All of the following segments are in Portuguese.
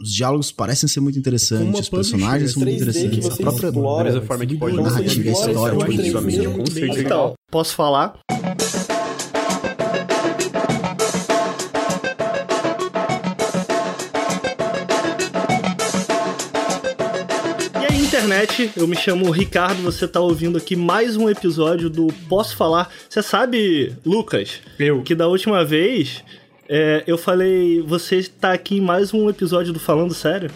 os diálogos parecem ser muito interessantes, os personagens são muito interessantes, a própria beleza forma que pode narrativa, a história, definitivamente, o conceito Então, posso falar? E aí, internet, eu me chamo Ricardo, você tá ouvindo aqui mais um episódio do Posso Falar. Você sabe, Lucas, Eu. que da última vez é, eu falei, você tá aqui em mais um episódio do Falando Sério?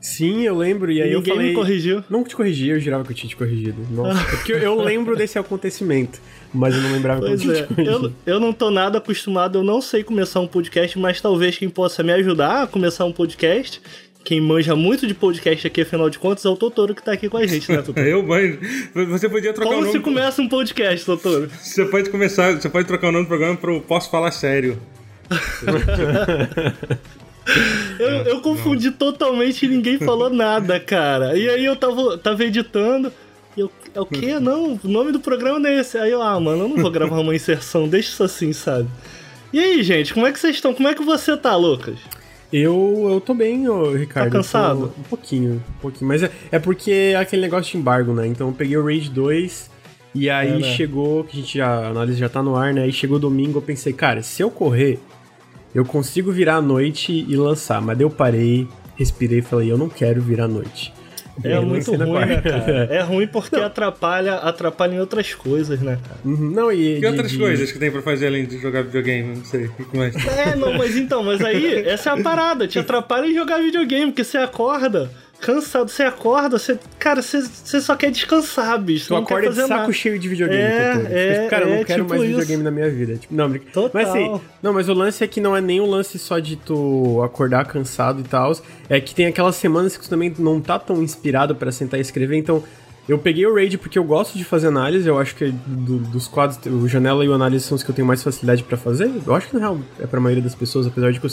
Sim, eu lembro, e aí eu Ninguém falei... me corrigiu. Não te corrigi, eu jurava que eu tinha te corrigido. Nossa, é porque eu- eu lembro desse acontecimento, mas eu não lembrava que eu Pois tinha é, te corrigido. eu, eu não tô nada acostumado, eu não sei começar um podcast, mas talvez quem possa me ajudar a começar um podcast, quem manja muito de podcast aqui, afinal de contas, é o Totoro que tá aqui com a gente, né, Totoro? Eu, mas você podia trocar o Como nome. se começa um podcast, Totoro? Você pode começar, você pode trocar o nome do programa pro Posso Falar Sério. Eu, eu confundi totalmente e ninguém falou nada, cara. E aí eu tava, tava editando. E eu, é o quê? Não, o nome do programa não é esse. Aí eu, ah, mano, eu não vou gravar uma inserção, deixa isso assim, sabe? E aí, gente, como é que vocês estão? Como é que você tá, Lucas? Eu, eu tô bem, ô, Ricardo. Tá cansado? Um pouquinho, um pouquinho. Mas é, é porque é aquele negócio de embargo, né? Então eu peguei o Rage 2 e aí É, né? chegou, que a gente já, a análise já tá no ar, né? Aí chegou domingo, eu pensei, cara, se eu correr, eu consigo virar à noite e lançar. Mas daí eu parei, respirei e falei, eu não quero virar à noite. É muito ruim, né, cara? É ruim porque atrapalha, atrapalha em outras coisas, né, cara? Uhum, Não, e. Que de- outras de- coisas que tem pra fazer além de jogar videogame? Não sei. O que mais? É, não, mas então, mas aí, essa é a parada, te atrapalha em jogar videogame, porque você acorda cansado, você acorda, você, cara, você, você só quer descansar, bicho. Tu acorda de saco nada. cheio de videogame, É, Totoro. Tipo, é, cara, eu não é, quero tipo mais isso. videogame na minha vida. Tipo, não, Total. Mas assim, não, mas o lance é que não é nem um lance só de tu acordar cansado e tal. É que tem aquelas semanas que tu também não tá tão inspirado pra sentar e escrever. Então, eu peguei o Raid porque eu gosto de fazer análise. Eu acho que do- dos quadros, o Janela e o Análise são os que eu tenho mais facilidade pra fazer. Eu acho que na real é pra maioria das pessoas, apesar de que eu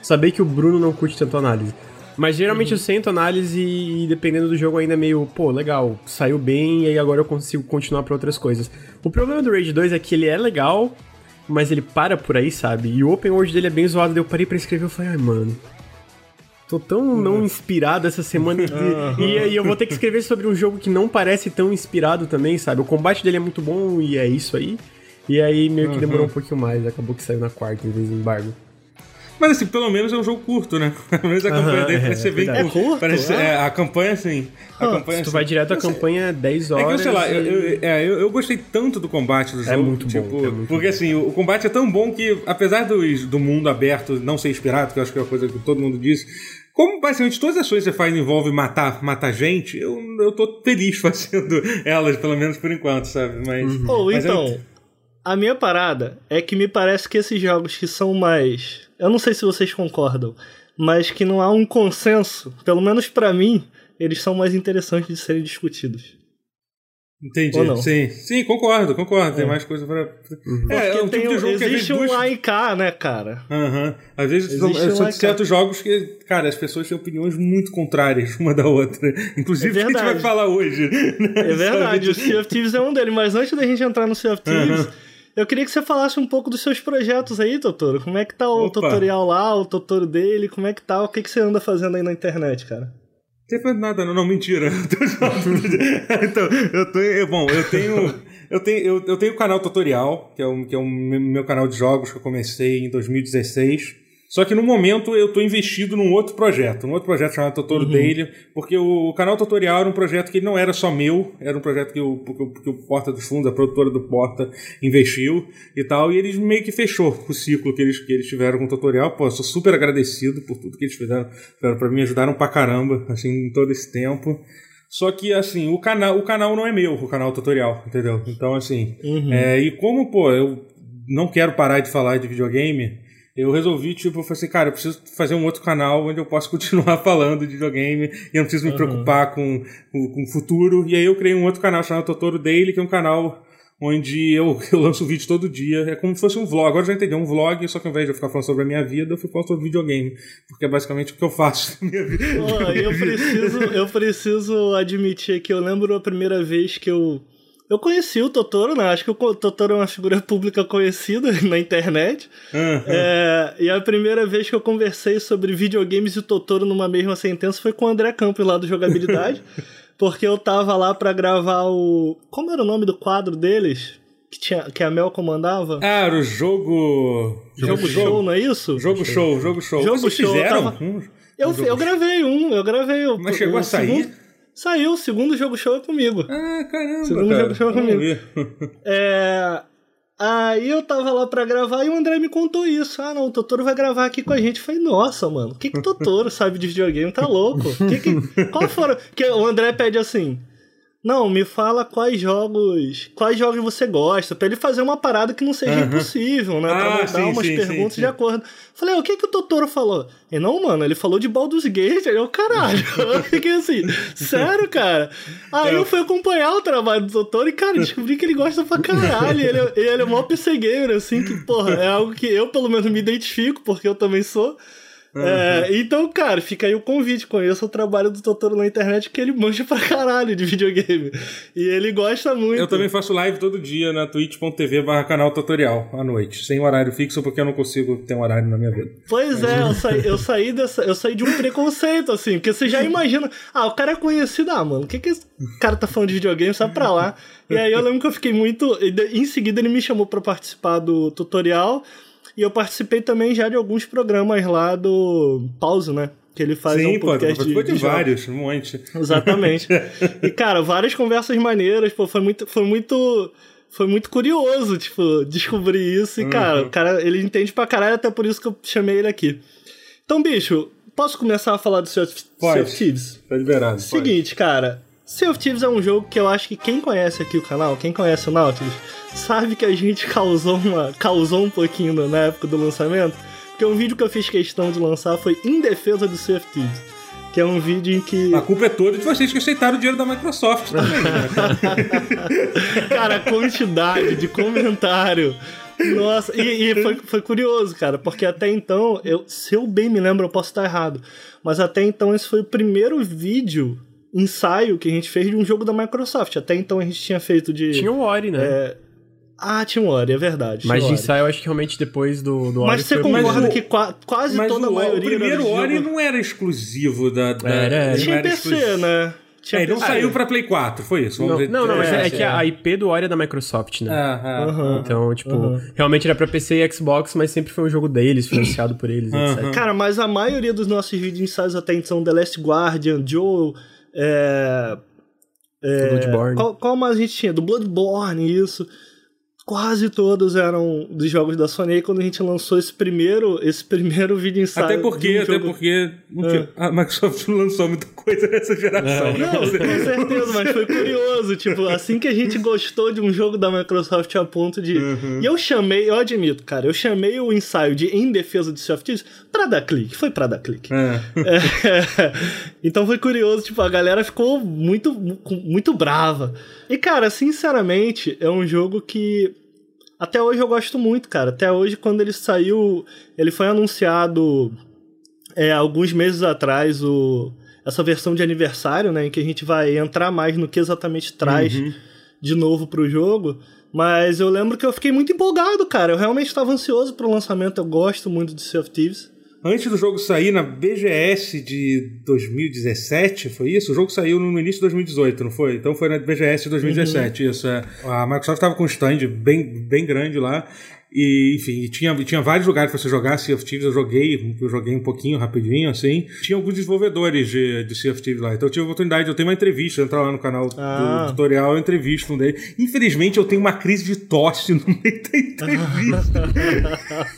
saber que o Bruno não curte tanto análise. Mas geralmente eu sento análise e dependendo do jogo ainda é meio, pô, legal, saiu bem e aí agora eu consigo continuar pra outras coisas. O problema do Raid 2 é que ele é legal, mas ele para por aí, sabe? E o open world dele é bem zoado, daí eu parei pra escrever e falei, ai, mano. Tô tão não inspirado essa semana e, e aí eu vou ter que escrever sobre um jogo que não parece tão inspirado também, sabe? O combate dele é muito bom e é isso aí. E aí meio que demorou um pouquinho mais, acabou que saiu na quarta em vez do embargo. Mas assim, pelo menos é um jogo curto, né? Pelo menos a campanha dele é, parece ser bem verdade. curta. É curto? Parece, Ah. é, a campanha, assim. A campanha, Se tu assim, vai direto à campanha, é 10 É que eu horas. sei lá, eu, e- eu, é, eu, eu gostei tanto do combate do jogo. muito bom, tipo, é muito Porque bom. assim, o, o combate é tão bom que, apesar dos, do mundo aberto não ser inspirado, que eu acho que é uma coisa que todo mundo diz, como basicamente todas as ações que você faz envolvem matar, matar gente, eu, eu tô feliz fazendo elas, pelo menos por enquanto, sabe? Mas. Ou mas é então, eu- a minha parada é que me parece que esses jogos que são mais. Eu não sei se vocês concordam, mas que não há um consenso, pelo menos pra mim, eles são mais interessantes de serem discutidos. Entendi. Sim, sim, concordo, concordo. Tem É. mais coisa pra. Uhum. É, é um tem, tipo de jogo que às vezes existe um duas- AIK, né, cara? Aham. Às vezes Existe são, um são certos jogos que, cara, as pessoas têm opiniões muito contrárias uma da outra. Inclusive, É que a gente vai falar hoje. né? É verdade, o? Sea of Thieves é um deles, mas antes da gente entrar no Sea of Thieves, eu queria que você falasse um pouco dos seus projetos aí, Totoro. Como é que tá o Opa. tutorial lá, o Totoro dele, como é que tá, o que, que você anda fazendo aí na internet, cara? Não tem nada, não, não, mentira. então, eu tenho. Bom, eu tenho. Eu tenho, eu, eu tenho o canal tutorial, que é, um, que é um meu canal de jogos que eu comecei em 2016. Só que no momento eu tô investido num outro projeto, num outro projeto chamado Totoro Daily, porque o, canal tutorial era um projeto que não era só meu, era um projeto que o, que o, Porta dos Fundos, a produtora do Porta, investiu e tal, e eles meio que fechou o ciclo que eles, que eles tiveram com o tutorial. Pô, eu sou super agradecido por tudo que eles fizeram, fizeram pra mim, ajudaram pra caramba, assim, em todo esse tempo. Só que, assim, o canal, o canal não é meu, o canal tutorial, entendeu? Então, assim, é, e como, pô, eu não quero parar de falar de videogame, eu resolvi, tipo, eu falei assim, cara, eu preciso fazer um outro canal onde eu possa continuar falando de videogame e eu não preciso me preocupar com, com, com o futuro. E aí eu criei um outro canal chamado Totoro Daily, que é um canal onde eu, eu lanço vídeo todo dia. É como se fosse um vlog. Agora eu já entendi, é um vlog, só que ao invés de eu ficar falando sobre a minha vida, eu fico falando sobre videogame. Porque é basicamente o que eu faço na minha vida. Pô, eu preciso, eu preciso admitir que eu lembro a primeira vez que eu eu conheci o Totoro, né? Acho que o Totoro é uma figura pública conhecida na internet. Uhum. É, e a primeira vez que eu conversei sobre videogames e o Totoro numa mesma sentença foi com o André Campos lá do Jogabilidade. porque eu tava lá para gravar o. Como era o nome do quadro deles? Que, tinha, que a Mel comandava? Ah, era o jogo. Jogo, jogo show, não é isso? Jogo show, jogo show. Jogo Vocês show. Fizeram? Eu, tava... um, eu, eu gravei um, eu gravei. Mas chegou a sair? Segundo... Saiu, o segundo jogo show é comigo. Ah, caramba. Segundo cara. jogo show é comigo. é. Aí eu tava lá pra gravar e o André me contou isso. Ah, não, o Totoro vai gravar aqui com a gente. Eu falei, nossa, mano, o que que o Totoro sabe de videogame? Tá louco? Que que... Qual foram? Que o André pede assim, não, me fala quais jogos. Quais jogos você gosta, para ele fazer uma parada que não seja uhum. impossível, né? Pra ah, sim, umas sim, perguntas sim, de acordo. Falei, o que que o Totoro falou? E não, mano, ele falou de Baldur's Gate, aí eu, caralho. eu fiquei assim, sério, cara? Aí eu... eu fui acompanhar o trabalho do Totoro e, cara, descobri que ele gosta pra caralho. ele, é, ele é mó PC gamer, assim, que, porra, é algo que eu, pelo menos, me identifico, porque eu também sou. Uhum. É, então, cara, fica aí o convite. Conheça o trabalho do Totoro na internet, que ele manja pra caralho de videogame. E ele gosta muito. Eu também faço live todo dia na twitch.tv barra canal tutorial à noite. Sem horário fixo, porque eu não consigo ter um horário na minha vida. Pois é, eu saí, eu saí, dessa, eu saí de um preconceito, assim, porque você já imagina. Ah, o cara é conhecido, ah, mano, o que, que esse cara tá falando de videogame? Sai pra lá. E aí eu lembro que eu fiquei muito. Em seguida ele me chamou para participar do tutorial. E eu participei também já de alguns programas lá do Pause, né? Que ele faz Sim, um podcast pô, de, de, de vários, um monte. Exatamente. e, cara, várias conversas maneiras, pô, foi muito, foi muito foi muito curioso, tipo, descobrir isso. E, uhum. cara, o cara, ele entende pra caralho, até por isso que eu chamei ele aqui. Então, bicho, posso começar a falar do sea of Thieves? Tá liberado. Seguinte, pode. cara, Sea of Thieves é um jogo que eu acho que quem conhece aqui o canal, quem conhece o Nautilus, sabe que a gente causou, uma, causou um pouquinho na época do lançamento, porque um vídeo que eu fiz questão de lançar foi em defesa do Sea of Thieves. Que é um vídeo em que. A culpa é toda de vocês que aceitaram o dinheiro da Microsoft também, né? cara, a quantidade de comentário. Nossa, e, e, foi, foi curioso, cara, porque até então, eu, se eu bem me lembro, eu posso estar errado, mas até então esse foi o primeiro vídeo ensaio que a gente fez de um jogo da Microsoft. Até então a gente tinha feito de. Tinha o Ori, né? É... Ah, tinha um Ori, é verdade. Mas de ensaio, eu acho que realmente depois do, do Ori. Mas você concorda o... que qua quase mas toda o, a maioria. O primeiro Ori jogo... não era exclusivo da. da... Era, era. Tinha era PC, exclusivo. né? Tinha é, ele não saiu pra Play 4, foi isso? Não, não, não, mas é, é que a IP do Ori é da Microsoft, né? Ah, ah, uhum, então, tipo, uhum. realmente era pra PC e Xbox, mas sempre foi um jogo deles, financiado por eles, uhum. etc. Cara, mas a maioria dos nossos vídeos ensaios até então, The Last Guardian, Joe, é, é, Bloodborne. Qual, qual mais a gente tinha? Do Bloodborne, isso quase todos eram dos jogos da Sony quando a gente lançou esse primeiro, esse primeiro vídeo ensaio. Até porque, um até porque é. a Microsoft não lançou muita coisa nessa geração. É. Não, com certeza, mas foi curioso. Tipo, assim que a gente gostou de um jogo da Microsoft a ponto de. Uhum. E eu chamei, eu admito, cara, eu chamei o ensaio de Em Defesa de Soft Thieves pra dar clique. Foi pra dar clique. É. É. Então foi curioso, tipo, a galera ficou muito, muito brava. E, cara, sinceramente, é um jogo que até hoje eu gosto muito, cara. Até hoje, quando ele saiu, ele foi anunciado é, alguns meses atrás, o, essa versão de aniversário, né? Em que a gente vai entrar mais no que exatamente traz uhum. de novo pro jogo. Mas eu lembro que eu fiquei muito empolgado, cara. Eu realmente estava ansioso pro lançamento. Eu gosto muito de Sea of Thieves antes do jogo sair na BGS de 2017, foi isso? O jogo saiu no início de 2018, não foi? Então foi na BGS de 2017, uhum. isso. É. A Microsoft estava com um stand bem, bem grande lá e, enfim, tinha, tinha vários lugares para você jogar Sea of Thieves. Eu joguei, eu joguei um pouquinho, rapidinho, assim. Tinha alguns desenvolvedores de, de Sea of Thieves lá. Então eu tive a oportunidade, eu tenho uma entrevista, entrar lá no canal ah. do tutorial, eu entrevisto um deles. Infelizmente, eu tenho uma crise de tosse no meio da entrevista.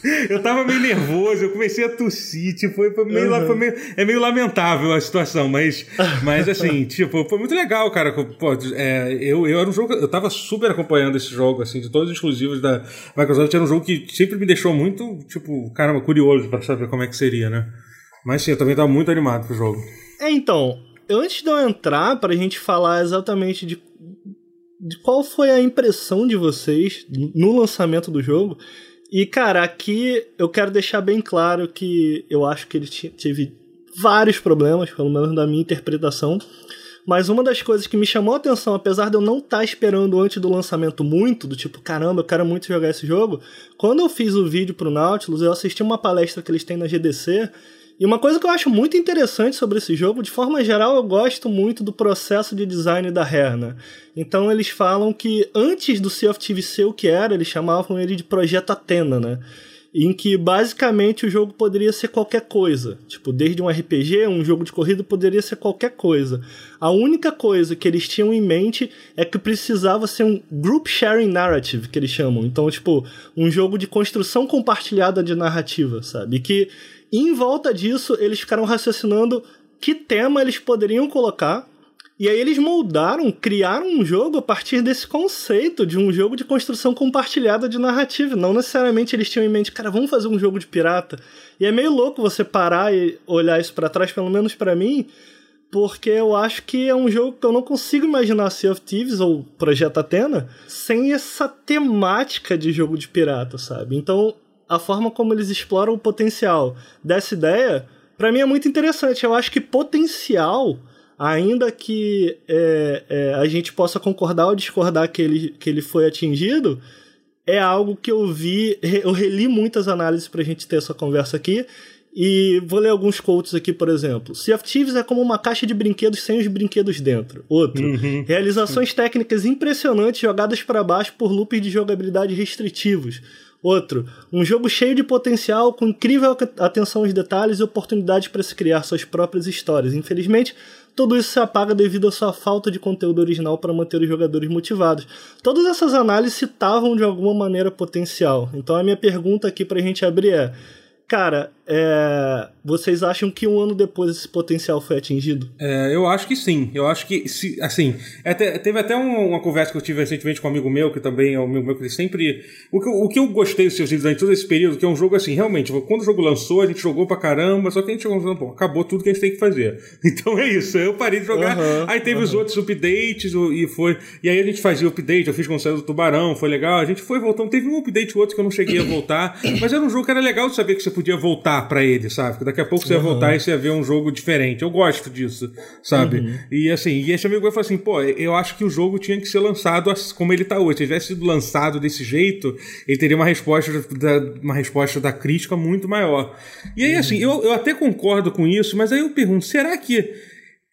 eu tava meio nervoso, eu comecei a tossir, tipo, foi, meio, uhum. foi meio, é meio lamentável a situação, mas, mas assim, tipo, foi muito legal, cara. Pô, é, eu, eu era um jogo, eu tava super acompanhando esse jogo, assim, de todos os exclusivos da Microsoft um jogo que sempre me deixou muito, tipo, caramba, curioso para saber como é que seria, né? Mas sim, eu também tava muito animado pro jogo. É, então, antes de eu entrar pra gente falar exatamente de, de qual foi a impressão de vocês no lançamento do jogo, e cara, aqui eu quero deixar bem claro que eu acho que ele teve vários problemas, pelo menos da minha interpretação. Mas uma das coisas que me chamou a atenção, apesar de eu não estar tá esperando antes do lançamento muito, do tipo, caramba, eu quero muito jogar esse jogo, quando eu fiz o vídeo pro Nautilus, eu assisti uma palestra que eles têm na GDC, e uma coisa que eu acho muito interessante sobre esse jogo, de forma geral, eu gosto muito do processo de design da né? Então eles falam que antes do Sea of ser o que era, eles chamavam ele de Projeto Atena, né? Em que basicamente o jogo poderia ser qualquer coisa. Tipo, desde um RPG, um jogo de corrida poderia ser qualquer coisa. A única coisa que eles tinham em mente é que precisava ser um group sharing narrative, que eles chamam. Então, tipo, um jogo de construção compartilhada de narrativa, sabe? E que em volta disso eles ficaram raciocinando que tema eles poderiam colocar e aí eles moldaram, criaram um jogo a partir desse conceito de um jogo de construção compartilhada de narrativa. Não necessariamente eles tinham em mente, cara, vamos fazer um jogo de pirata. E é meio louco você parar e olhar isso para trás, pelo menos para mim, porque eu acho que é um jogo que eu não consigo imaginar Sea of Thieves ou Projeto Atena sem essa temática de jogo de pirata, sabe? Então, a forma como eles exploram o potencial dessa ideia, para mim é muito interessante. Eu acho que potencial ainda que é, é, a gente possa concordar ou discordar que ele, que ele foi atingido, é algo que eu vi, eu reli muitas análises para a gente ter essa conversa aqui, e vou ler alguns quotes aqui, por exemplo. Sea of Thieves é como uma caixa de brinquedos sem os brinquedos dentro. Outro. Uhum. Realizações técnicas impressionantes jogadas para baixo por loops de jogabilidade restritivos. Outro, um jogo cheio de potencial, com incrível atenção aos detalhes e oportunidades para se criar suas próprias histórias. Infelizmente, tudo isso se apaga devido à sua falta de conteúdo original para manter os jogadores motivados. Todas essas análises citavam de alguma maneira potencial. Então a minha pergunta aqui para a gente abrir é: cara, é, vocês acham que um ano depois esse potencial foi atingido? É, eu acho que sim. Eu acho que, se, assim, até, teve até uma, uma, conversa que eu tive recentemente com um amigo meu, que também é um amigo meu, que ele sempre. O que, o que eu gostei dos seus vídeos durante todo esse período, que é um jogo assim, realmente, quando o jogo lançou, a gente jogou pra caramba, só que a gente chegou pô, acabou tudo que a gente tem que fazer. Então é isso. Eu parei de jogar, uhum, aí teve uhum. os outros updates, e foi. E aí a gente fazia o update, eu fiz com o do Tubarão, foi legal, a gente foi voltando. Teve um update outro que eu não cheguei a voltar, mas era um jogo que era legal de saber que você podia voltar para ele, sabe? Porque daqui a pouco você uhum. ia voltar e você ia ver um jogo diferente. Eu gosto disso, sabe? Uhum. E assim, e esse amigo meu falou assim: pô, eu acho que o jogo tinha que ser lançado como ele tá hoje. Se tivesse sido lançado desse jeito, ele teria uma resposta da, uma resposta da crítica muito maior. E aí, assim, eu, eu até concordo com isso, mas aí eu pergunto: será que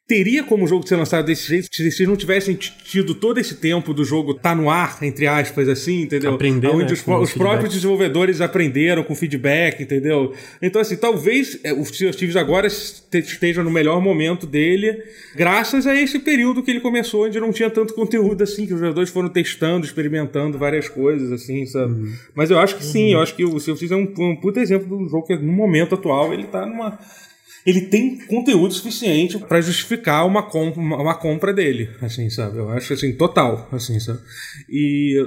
teria como o jogo ser lançado desse jeito se eles não tivessem tido todo esse tempo do jogo tá no ar, entre aspas, assim, entendeu? Aprender, Onde né, os, os próprios desenvolvedores aprenderam com feedback, entendeu? Então, assim, talvez é, o Sea of Thieves agora esteja no melhor momento dele, graças a esse período que ele começou, onde não tinha tanto conteúdo assim, que os jogadores foram testando, experimentando várias coisas, assim, sabe? Uhum. Mas eu acho que sim, uhum. eu acho que o Sea of Thieves é um, um puta exemplo do jogo que no momento atual ele tá numa ele tem conteúdo suficiente para justificar uma, com, uma, compra dele, assim, sabe? Eu acho assim, total, assim, sabe? E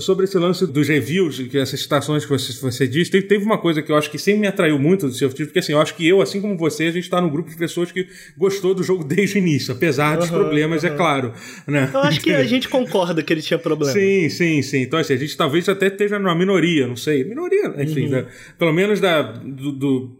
sobre esse lance dos reviews, que essas citações que você, você disse, teve, uma coisa que eu acho que sempre me atraiu muito do seu título, porque assim, eu acho que eu, assim como você, a gente está num grupo de pessoas que gostou do jogo desde o início, apesar dos problemas, é claro. Né? Eu acho que a gente concorda que ele tinha problema. Sim, sim, sim. Então, assim, a gente talvez até esteja numa minoria, não sei. Minoria, enfim, uhum. né? pelo menos da, do, do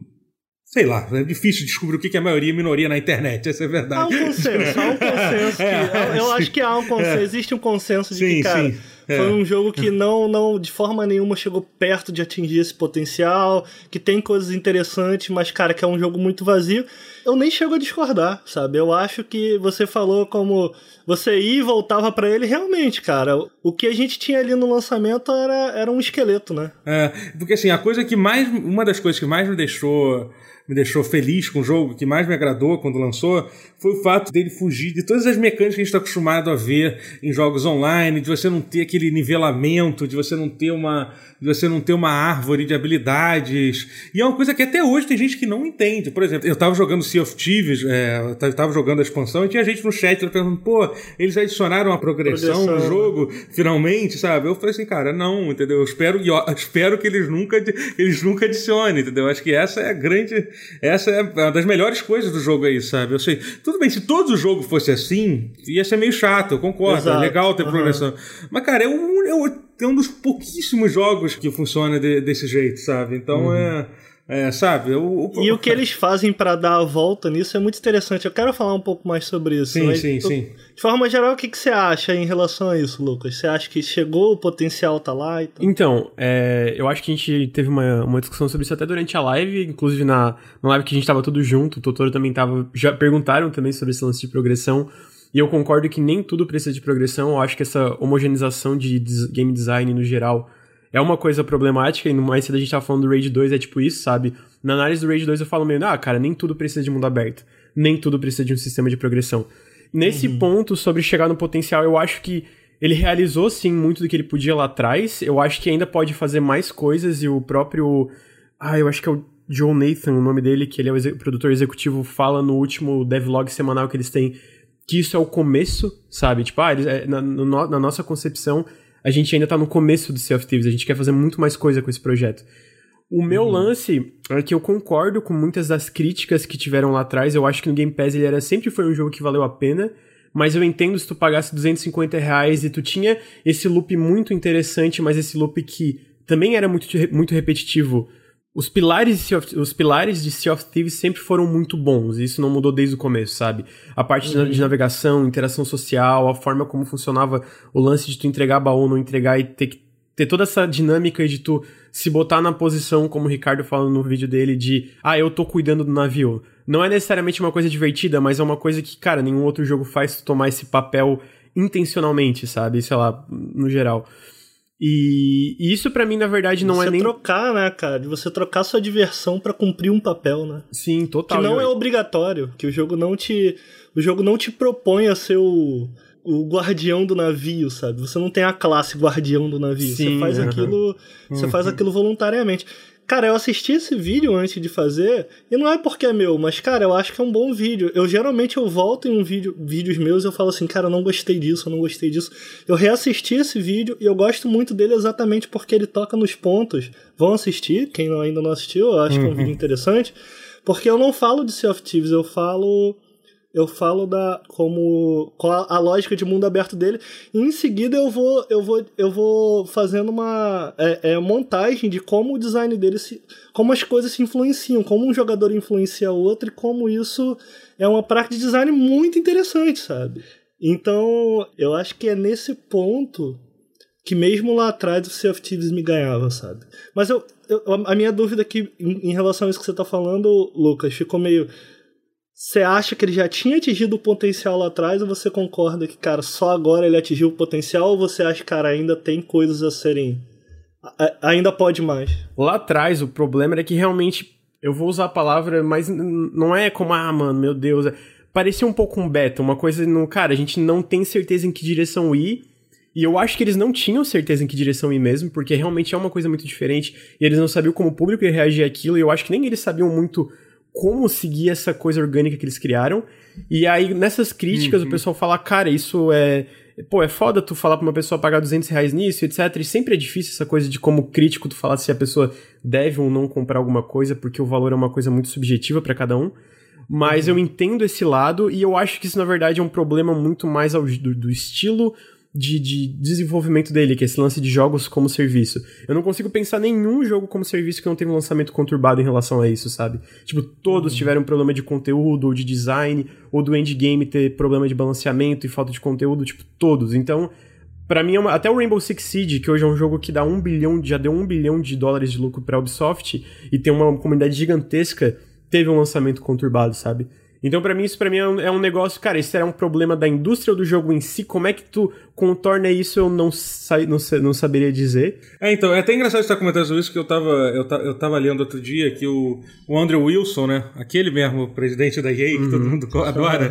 Sei lá, é difícil descobrir o que é maioria e minoria na internet, essa é a verdade. Há um consenso, há um consenso. Que, eu acho que há um consenso, existe um consenso de sim, que, cara, sim. É. Foi um jogo que não, não, de forma nenhuma, chegou perto de atingir esse potencial, que tem coisas interessantes, mas, cara, que é um jogo muito vazio. Eu nem chego a discordar, sabe? Eu acho que você falou como você ia e voltava para ele, realmente, cara. O que a gente tinha ali no lançamento era, era um esqueleto, né? É, porque assim, a coisa que mais. Uma das coisas que mais me deixou me deixou feliz com o jogo, que mais me agradou quando lançou, foi o fato dele fugir de todas as mecânicas que a gente está acostumado a ver em jogos online, de você não ter aquele nivelamento, de você não ter uma de você não ter uma árvore de habilidades. E é uma coisa que até hoje tem gente que não entende. Por exemplo, eu tava jogando Sea of Thieves, é, eu tava jogando a expansão e tinha gente no chat perguntando, pô, eles adicionaram uma progressão, progressão no jogo, finalmente, sabe? Eu falei assim, cara, não, entendeu? Eu espero, eu espero que eles nunca, eles nunca adicionem, entendeu? Acho que essa é a grande, essa é uma das melhores coisas do jogo aí, sabe? Eu sei, tudo bem, se todo o jogo fosse assim, ia ser meio chato, eu concordo, é Exato. é legal ter uhum. progressão. Mas, cara, é um, é um é um dos pouquíssimos jogos que funciona de, desse jeito, sabe? Então uhum. é. É, sabe? Eu, eu... E o que eles fazem para dar a volta nisso é muito interessante. Eu quero falar um pouco mais sobre isso. Sim, sim, sim. De forma geral, o que, que você acha em relação a isso, Lucas? Você acha que chegou, o potencial tá lá e tal? Então, é, eu acho que a gente teve uma, uma discussão sobre isso até durante a live, inclusive na, na live que a gente tava tudo junto, o Totoro também tava. Já perguntaram também sobre esse lance de progressão. E eu concordo que nem tudo precisa de progressão. Eu acho que essa homogeneização de game design no geral é uma coisa problemática, e no mais cedo a gente tava falando do Raid 2, é tipo isso, sabe? Na análise do Raid 2 eu falo meio, ah, cara, nem tudo precisa de mundo aberto. Nem tudo precisa de um sistema de progressão. Nesse uhum. ponto, sobre chegar no potencial, eu acho que ele realizou sim muito do que ele podia lá atrás. Eu acho que ainda pode fazer mais coisas e o próprio. Ah, eu acho que é o Joe Nathan, o nome dele, que ele é o produtor executivo, fala no último devlog semanal que eles têm que isso é o começo, sabe? Tipo, ah, eles, é, na, no, na nossa concepção, a gente ainda tá no começo do Sea of Thieves, a gente quer fazer muito mais coisa com esse projeto. O meu uhum. lance é que eu concordo com muitas das críticas que tiveram lá atrás. Eu acho que no Game Pass ele era sempre foi um jogo que valeu a pena. Mas eu entendo se tu pagasse 250 reais e tu tinha esse loop muito interessante, mas esse loop que também era muito, muito repetitivo os pilares, of, os pilares de Sea of Thieves sempre foram muito bons, e isso não mudou desde o começo, sabe? A parte uhum. de navegação, interação social, a forma como funcionava o lance de tu entregar baú, não entregar e ter ter toda essa dinâmica de tu se botar na posição, como o Ricardo falou no vídeo dele, de ah, eu tô cuidando do navio. Não é necessariamente uma coisa divertida, mas é uma coisa que, cara, nenhum outro jogo faz tu tomar esse papel intencionalmente, sabe? Sei lá, no geral. E, isso para mim, na verdade, não você é nem. trocar, né, cara? De você trocar sua diversão para cumprir um papel, né? Sim, total. Que não é obrigatório. Que o jogo não te. O jogo não te propõe a ser o, o guardião do navio, sabe? Você não tem a classe guardião do navio. Sim, você faz uhum. aquilo. Você faz aquilo voluntariamente. Cara, eu assisti esse vídeo antes de fazer, e não é porque é meu, mas, cara, eu acho que é um bom vídeo. Eu geralmente eu volto em um vídeo, vídeos meus e eu falo assim, cara, eu não gostei disso, eu não gostei disso. Eu reassisti esse vídeo e eu gosto muito dele exatamente porque ele toca nos pontos. Vão assistir, quem ainda não assistiu, eu acho uhum. que é um vídeo uhum. interessante. Porque eu não falo de Sea of Thieves, eu falo eu falo da como qual a, lógica de mundo aberto dele. E em seguida eu vou eu vou eu vou fazendo uma é, é, montagem de como o design dele se como as coisas se influenciam como um jogador influencia o outro e como isso é uma prática de design muito interessante sabe? Então eu acho que é nesse ponto que mesmo lá atrás o Sea of Thieves me ganhava sabe? Mas eu, eu a minha dúvida aqui em, em relação a isso que você está falando Lucas ficou meio você acha que ele já tinha atingido o potencial lá atrás ou você concorda que, cara, só agora ele atingiu o potencial ou você acha que, cara, ainda tem coisas a serem. A, ainda pode mais? Lá atrás, o problema era que realmente. Eu vou usar a palavra, mas não é como, ah, mano, meu Deus. É... Parecia um pouco um beta, uma coisa no. Cara, a gente não tem certeza em que direção ir. E eu acho que eles não tinham certeza em que direção ir mesmo, porque realmente é uma coisa muito diferente. E eles não sabiam como o público ia reagir àquilo. E eu acho que nem eles sabiam muito como seguir essa coisa orgânica que eles criaram. E aí, nessas críticas, uhum. o pessoal fala, cara, isso é. Pô, é foda tu falar pra uma pessoa pagar 200 reais nisso, etc. E sempre é difícil essa coisa de como crítico tu falar se a pessoa deve ou não comprar alguma coisa, porque o valor é uma coisa muito subjetiva para cada um. Mas uhum. eu entendo esse lado e eu acho que isso, na verdade, é um problema muito mais do, do estilo de, de, desenvolvimento dele, que é esse lance de jogos como serviço. Eu não consigo pensar nenhum jogo como serviço que não teve um lançamento conturbado em relação a isso, sabe? Tipo, todos uhum. tiveram problema de conteúdo, ou de design, ou do endgame ter problema de balanceamento e falta de conteúdo, tipo, todos. Então, para mim, é uma... até o Rainbow Six Siege, que hoje é um jogo que dá um bilhão, já deu um bilhão de dólares de lucro pra Ubisoft e tem uma comunidade gigantesca, teve um lançamento conturbado, sabe? Então, para mim, isso para mim é um, é um, negócio, cara, isso era um problema da indústria do jogo em si. Como é que tu contorna isso? Eu não, sa não, não saberia dizer. É, então, é até engraçado você estar comentando sobre isso, que eu tava, eu, eu tava lendo outro dia que o, o Andrew Wilson, né, aquele mesmo presidente da EA, que uhum. todo mundo adora,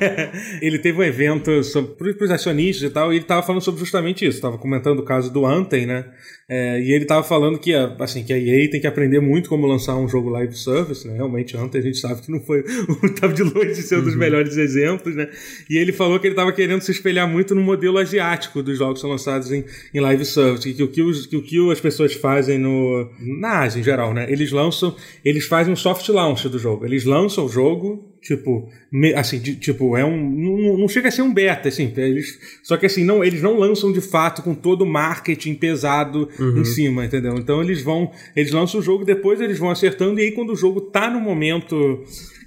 ele teve um evento sobre, pros acionistas e tal, e ele tava falando sobre justamente isso. Tava comentando o caso do Anthem, né, é, e ele tava falando que, assim, que a EA tem que aprender muito como lançar um jogo live service, né? Realmente, ontem a gente sabe que não foi. tava de longe de ser um dos uhum. melhores exemplos, né? E ele falou que ele tava querendo se espelhar muito no modelo asiático dos jogos que são lançados em, em live service. Que, o que, os, que o que as pessoas fazem no. Na Ásia em geral, né? Eles lançam. Eles fazem um soft launch do jogo. Eles lançam o jogo Tipo, me, assim, de, tipo, é um. Não, não, chega a ser um beta, assim. Eles, só que assim, não, eles não lançam de fato com todo o marketing pesado uhum. em cima, entendeu? Então eles vão. Eles lançam o jogo, depois eles vão acertando, e aí quando o jogo tá no momento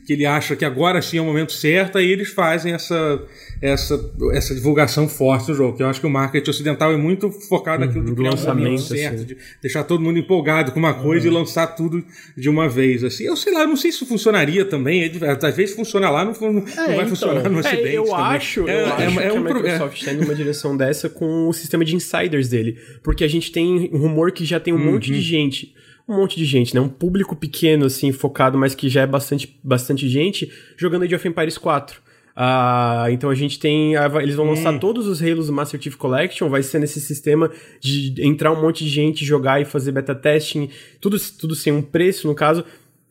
que ele acha que agora sim é o momento certo, aí eles fazem essa, essa, essa divulgação forte do jogo. Que eu acho que o marketing ocidental é muito focado naquilo uhum, de criar um momento certo, assim. de deixar todo mundo empolgado com uma coisa uhum. e lançar tudo de uma vez. Assim, eu sei lá, eu não sei se isso funcionaria também. É às vezes funciona lá, não, não, é, vai então, funcionar no Ocidente. É, eu também. acho, é, eu é, acho é, que um, a Microsoft está indo numa direção dessa com o sistema de insiders dele. Porque a gente tem um rumor que já tem um uhum. monte de gente um monte de gente, né? Um público pequeno, assim, focado, mas que já é bastante, bastante gente, jogando Age of Empires 4. Ah, então a gente tem. Eles vão lançar hum. todos os Halos Master Chief Collection, vai ser nesse sistema de entrar um monte de gente, jogar e fazer beta testing, tudo, tudo sem um preço, no caso.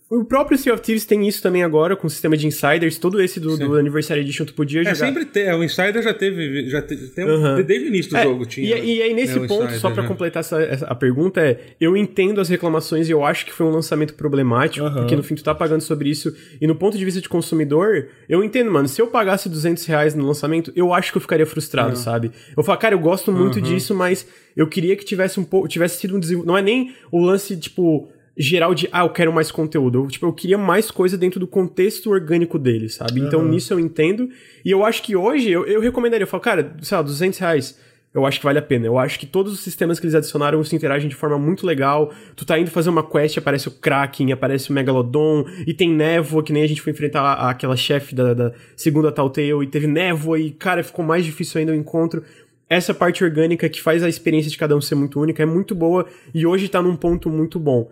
O próprio Sea of Thieves tem isso também agora, com o sistema de Insiders, todo esse do, do Anniversary Edition tu podia é, jogar. É, sempre tem, o Insider já teve, já teve, tem, uhum. desde o início do é, jogo tinha. E, e aí nesse né, ponto, Insider, só para né? completar essa, essa, a pergunta é, eu entendo as reclamações e eu acho que foi um lançamento problemático, uhum. porque no fim tu tá pagando sobre isso, e no ponto de vista de consumidor, eu entendo, mano, se eu pagasse 200 reais no lançamento, eu acho que eu ficaria frustrado, uhum. sabe? Eu falo, cara, eu gosto muito disso, mas eu queria que tivesse um pouco, tivesse sido um desenvolvimento, não é nem o lance, tipo geral de, ah, eu quero mais conteúdo. Eu, tipo, eu queria mais coisa dentro do contexto orgânico dele, sabe? Uhum. Então, nisso eu entendo. E eu acho que hoje, eu, eu recomendaria, eu falo, cara, sei lá, 200 reais, eu acho que vale a pena. Eu acho que todos os sistemas que eles adicionaram se interagem de forma muito legal. Tu tá indo fazer uma quest, aparece o Kraken, aparece o Megalodon, e tem névoa, que nem a gente foi enfrentar a, aquela chefe da, da segunda Telltale, e teve névoa, e, cara, ficou mais difícil ainda o encontro essa parte orgânica que faz a experiência de cada um ser muito única é muito boa e hoje tá num ponto muito bom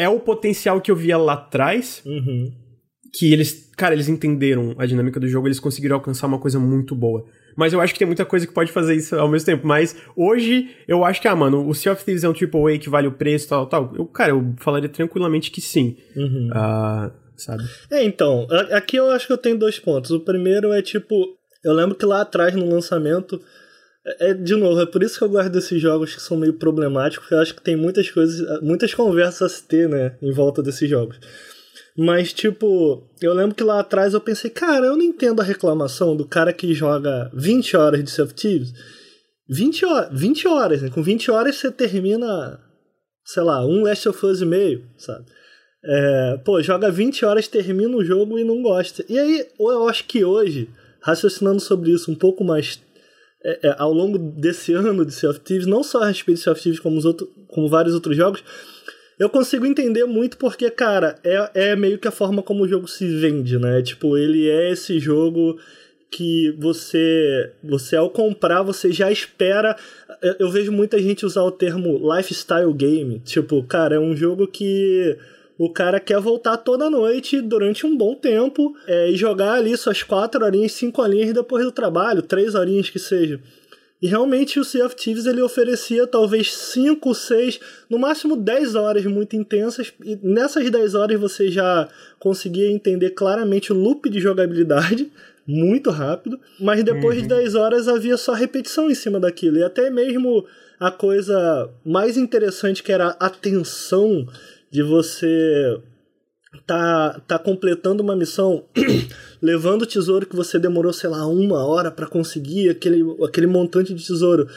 é o potencial que eu via lá atrás. Uhum. Que eles, cara, eles entenderam a dinâmica do jogo, eles conseguiram alcançar uma coisa muito boa. Mas eu acho que tem muita coisa que pode fazer isso ao mesmo tempo. Mas hoje, eu acho que, ah, mano, o Sea of Thieves é um AAA que vale o preço tal, tal. Eu, cara, eu falaria tranquilamente que sim. Uhum. Uh, sabe? É, então, aqui eu acho que eu tenho dois pontos. O primeiro é tipo, eu lembro que lá atrás no lançamento é, é, de novo, é por isso que eu gosto desses jogos que são meio problemáticos, porque eu acho que tem muitas coisas, muitas conversas a se ter, né, em volta desses jogos. Mas, tipo, eu lembro que lá atrás eu pensei, cara, eu não entendo a reclamação do cara que joga 20 horas de Sea of Thieves. 20 horas, 20 horas, né? Com 20 horas você termina, sei lá, um Last of Us e meio, sabe? É, pô, joga 20 horas, termina o jogo e não gosta. E aí, eu acho que hoje, raciocinando sobre isso um pouco mais é, é, ao longo desse ano de Sea of Thieves, não só a respeito de Sea of Thieves, como, os outro, como vários outros jogos, eu consigo entender muito porque, cara, é, é meio que a forma como o jogo se vende, né? Tipo, ele é esse jogo que você, você ao comprar, você já espera. Eu vejo muita gente usar o termo lifestyle game. Tipo, cara, é um jogo que o cara quer voltar toda noite durante um bom tempo é, e jogar ali suas quatro horinhas, cinco horinhas depois do trabalho, três horinhas que seja. E realmente o Sea of Thieves ele oferecia talvez 5, 6, no máximo 10 horas muito intensas. E nessas 10 horas você já conseguia entender claramente o loop de jogabilidade, muito rápido. Mas depois uhum. de 10 horas havia só repetição em cima daquilo. E até mesmo a coisa mais interessante que era a tensão de você tá, tá completando uma missão, levando o tesouro que você demorou, sei lá, uma hora para conseguir, aquele, aquele montante de tesouro,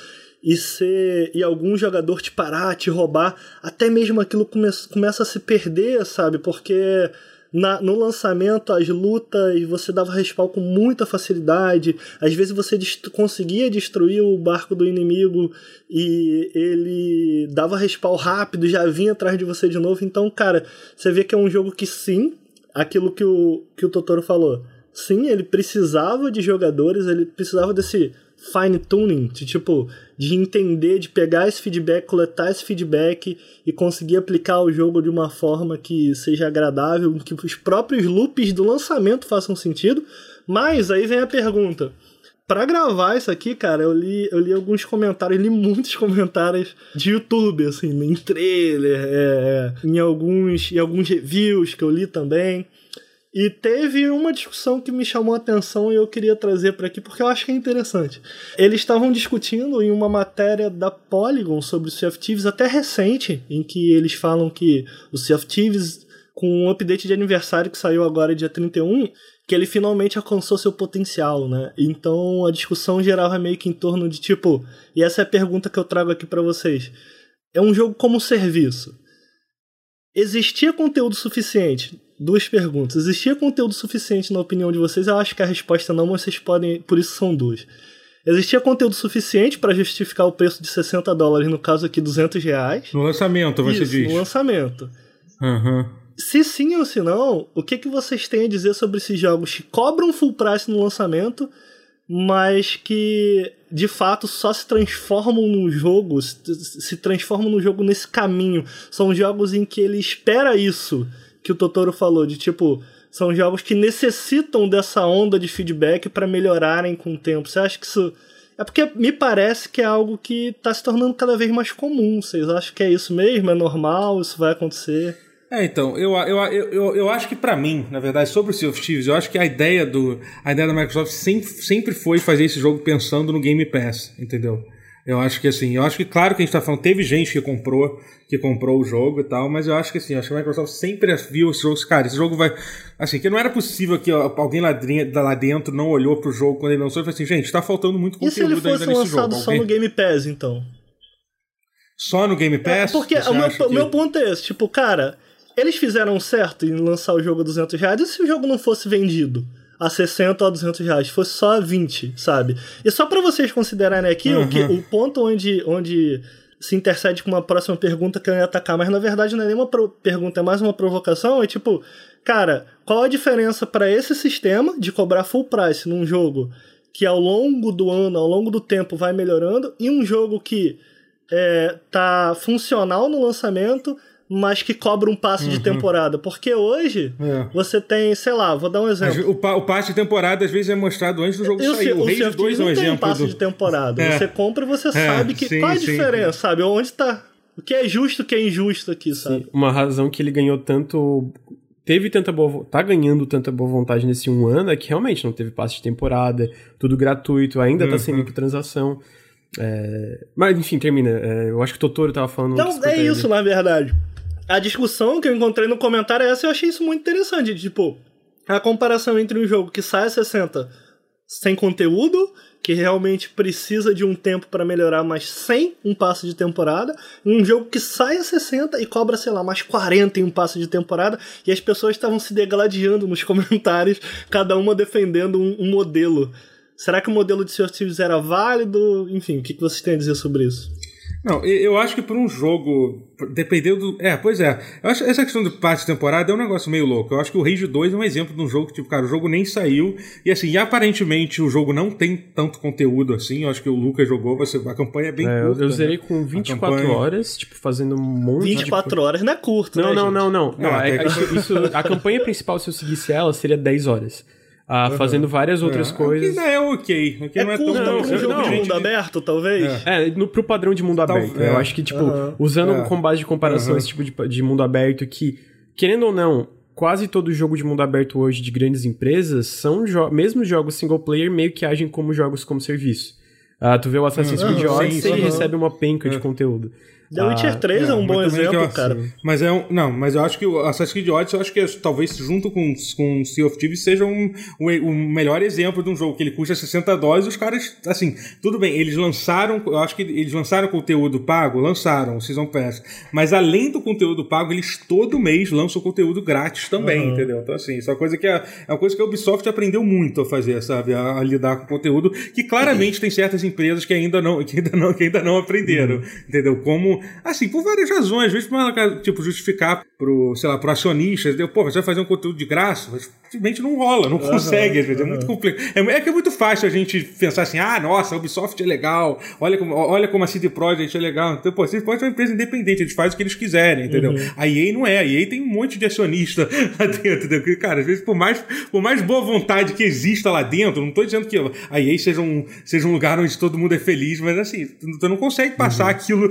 e ser e algum jogador te parar, te roubar, até mesmo aquilo come, começa a se perder, sabe? Porque na, no lançamento, as lutas, você dava respawn com muita facilidade. Às vezes você dest conseguia destruir o barco do inimigo e ele dava respawn rápido, já vinha atrás de você de novo. Então, cara, você vê que é um jogo que sim, aquilo que o, que o Totoro falou. Sim, ele precisava de jogadores, ele precisava desse fine tuning, de tipo, de entender, de pegar esse feedback, coletar esse feedback e conseguir aplicar o jogo de uma forma que seja agradável, que os próprios loops do lançamento façam sentido. Mas aí vem a pergunta. Para gravar isso aqui, cara, eu li, eu li alguns comentários, li muitos comentários de YouTube, assim, em trailer, é, é em, alguns, em alguns reviews que eu li também. E teve uma discussão que me chamou a atenção e eu queria trazer para aqui porque eu acho que é interessante. Eles estavam discutindo em uma matéria da Polygon sobre o Thieves, até recente, em que eles falam que o Thieves com um update de aniversário que saiu agora dia 31, que ele finalmente alcançou seu potencial, né? Então a discussão geral é meio que em torno de tipo, e essa é a pergunta que eu trago aqui para vocês. É um jogo como serviço. Existia conteúdo suficiente? Duas perguntas. Existia conteúdo suficiente na opinião de vocês? Eu acho que a resposta não, mas vocês podem, por isso são duas. Existia conteúdo suficiente para justificar o preço de 60 dólares, no caso aqui 200 reais. No lançamento, você Isso, diz. No lançamento. Uhum. Se sim ou se não, o que, que vocês têm a dizer sobre esses jogos que cobram full price no lançamento, mas que de fato só se transformam no jogo, se transformam no jogo nesse caminho. São jogos em que ele espera isso que o Totoro falou, de tipo, são jogos que necessitam dessa onda de feedback para melhorarem com o tempo. Você acha que isso. É porque me parece que é algo que está se tornando cada vez mais comum. Vocês acham que é isso mesmo? É normal? Isso vai acontecer? É, então, eu, eu, eu, eu acho que para mim, na verdade, sobre o Sea of Thieves, eu acho que a ideia, do, a ideia da Microsoft sempre, sempre foi fazer esse jogo pensando no Game Pass, entendeu? Eu acho que assim, eu acho que claro que a gente tá falando, teve gente que comprou, que comprou o jogo e tal, mas eu acho que assim, acho que a Microsoft sempre viu esse jogo, cara, esse jogo vai. Assim, que não era possível que alguém lá, lá dentro não olhou pro jogo quando ele lançou e falou assim, gente, tá faltando muito conteúdo e se ele fosse nesse lançado jogo. só alguém... no Game Pass, então? Só no Game Pass? É, porque o meu, que... meu ponto é esse, tipo, cara, eles fizeram certo em lançar o jogo a 200 reais e se o jogo não fosse vendido? A 60 ou a 200 reais, fosse só a 20, sabe? E só para vocês considerarem aqui uhum. o, que, o ponto onde, onde se intercede com uma próxima pergunta que eu ia atacar, mas na verdade não é nenhuma pergunta, é mais uma provocação, é tipo, cara, qual a diferença para esse sistema de cobrar full price num jogo que ao longo do ano, ao longo do tempo vai melhorando, e um jogo que é, tá funcional no lançamento, mas que cobra um passe uhum. de temporada. Porque hoje é. você tem, sei lá, vou dar um exemplo. O, pa o passe de temporada às vezes é mostrado antes do jogo Eu sair. O, Rage 2 é um exemplo. Não tem passe do... de temporada. É. Você compra e você é. sabe que. Sim, qual é a sim. diferença, sabe? Onde tá. O que é justo, o que é injusto aqui, sabe? Sim. Uma razão que ele ganhou tanto. Teve tanta boa. tá ganhando tanta boa vontade nesse um ano é que realmente não teve passe de temporada, tudo gratuito, ainda tá uhum. tá sem microtransação. É... Mas enfim, termina. É, eu acho que o Totoro tava falando. Então é isso, na verdade a discussão que eu encontrei no comentário é essa, eu achei isso muito interessante. Tipo, a comparação entre um jogo que sai a 60 sem conteúdo, que realmente precisa de um tempo para melhorar, mas sem um passe de temporada, e um jogo que sai a 60 e cobra, sei lá, mais 40 em um passe de temporada, e as pessoas estavam se degladiando nos comentários, cada uma defendendo um, um modelo. Será que o modelo de Sea of Thieves era válido? Enfim, o que vocês têm a dizer sobre isso? Não, eu acho que por um jogo, dependendo do. É, pois é. Eu acho essa questão do passe de temporada é um negócio meio louco. Eu acho que o Rage 2 é um exemplo de um jogo que, tipo, cara, o jogo nem saiu. E assim, e aparentemente o jogo não tem tanto conteúdo assim. Eu acho que o Lucas jogou, você, a campanha é bem é, curta. Eu zerei né? com 24 campanha... horas, tipo, fazendo um monte 24 de... horas não é curto, não, né? Não, não, não, não. não é, é, isso, a campanha principal, se eu seguisse ela, seria 10 horas ah, uhum. fazendo várias outras é. coisas. Aqui é ok. Aqui é não é tão não, um jogo não, de mundo aberto, talvez? É, é no, pro padrão de mundo aberto. Eu acho que, tipo, uhum. usando é. com base de comparação esse tipo de, de mundo aberto que, querendo ou não, quase todo jogo de mundo aberto hoje de grandes empresas são jo mesmo jogos single player meio que agem como jogos como serviço. Ah, tu vê o Assassin's Creed Odyssey e recebe uma penca de conteúdo. The Witcher 3 ah, é um bom exemplo, eu, cara. Mas é um. Não, mas eu acho que o Assassin's Creed Odyssey, eu acho que é, talvez junto com, com Sea of Thieves seja um, um, um, melhor exemplo de um jogo que ele custa 60 dólares. Os caras, assim, tudo bem, eles lançaram. Eu acho que eles lançaram conteúdo pago, lançaram o Season Pass. Mas além do conteúdo pago, eles todo mês lançam conteúdo grátis também, uhum. entendeu? Então, assim, isso é uma coisa que a, é uma coisa que a Ubisoft aprendeu muito a fazer, sabe? A, a lidar com conteúdo, que claramente tem certas empresas que ainda não, que ainda não, que ainda não aprenderam, uhum. entendeu? Como Assim, por várias razões. Às vezes, tipo, justificar pro, sei lá, pro acionista, entendeu? pô, você vai fazer um conteúdo de graça, mas simplesmente não rola, não uhum, consegue, às vezes. Uhum. É muito complicado. É, é, que é muito fácil a gente pensar assim, ah, nossa, a Ubisoft é legal, olha como, olha como a CD Projekt é legal. Então, pô, a CD Projekt é uma empresa independente, eles fazem o que eles quiserem, entendeu? Uhum. A EA não é, a EA tem um monte de acionista lá dentro, entendeu? Cara, às vezes, por mais, por mais boa vontade que exista lá dentro, não tô dizendo que a EA seja um, seja um lugar onde todo mundo é feliz, mas assim, tu não consegue passar uhum. aquilo,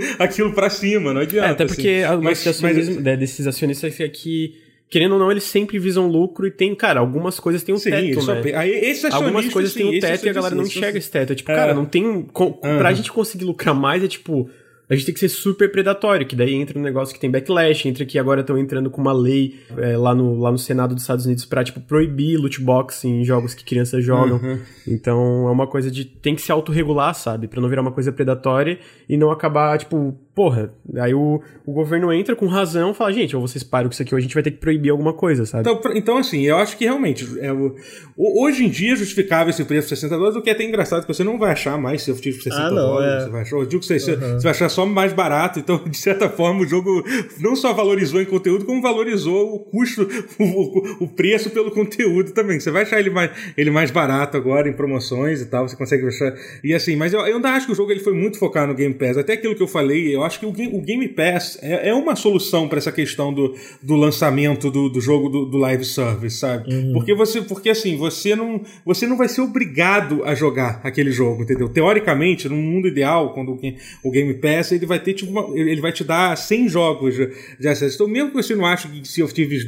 pra cima, não adianta. É, até porque assim. mas, mas, né, desses acionistas é que querendo ou não, eles sempre visam lucro e tem, cara, algumas coisas têm um sim, teto, né? Aí, esse algumas coisas têm um teto e a galera não enxerga esse teto. É tipo, é. cara, não tem. Com, ah. Pra gente conseguir lucrar mais é tipo. a gente tem que ser super predatório, que daí entra um negócio que tem backlash, entra que agora estão entrando com uma lei é, lá, no, lá no Senado dos Estados Unidos pra, tipo, proibir loot box em jogos que crianças jogam. Uhum. Então é uma coisa de. tem que se autorregular, sabe? Pra não virar uma coisa predatória e não acabar, tipo, porra, aí o, o governo entra com razão e fala, gente, ou vocês param com isso aqui, ou a gente vai ter que proibir alguma coisa, sabe? Então, então assim, eu acho que realmente, é, o, hoje em dia justificável esse preço de 60 dólares, o que é até engraçado, porque você não vai achar mais se eu tive 60 ah, não, dólares, é. você vai achar, eu digo que você, uhum. você vai achar só mais barato, então, de certa forma, o jogo não só valorizou em conteúdo, como valorizou o custo, o, o preço pelo conteúdo também. Você vai achar ele mais, ele mais barato agora em promoções e tal, você consegue achar, e assim, mas eu, eu ainda acho que o jogo ele foi muito focado no Game Pass, até aquilo que eu falei, eu eu acho que o Game, o Game Pass é, é uma solução para essa questão do, do lançamento do, do jogo do, do live service, sabe? Uhum. Porque você, porque assim, você não, você não vai ser obrigado a jogar aquele jogo, entendeu? Teoricamente, no mundo ideal, quando o, o Game Pass, ele vai ter tipo uma, ele vai te dar 100 jogos de, acesso. Então, mesmo que você não ache que Sea of Thieves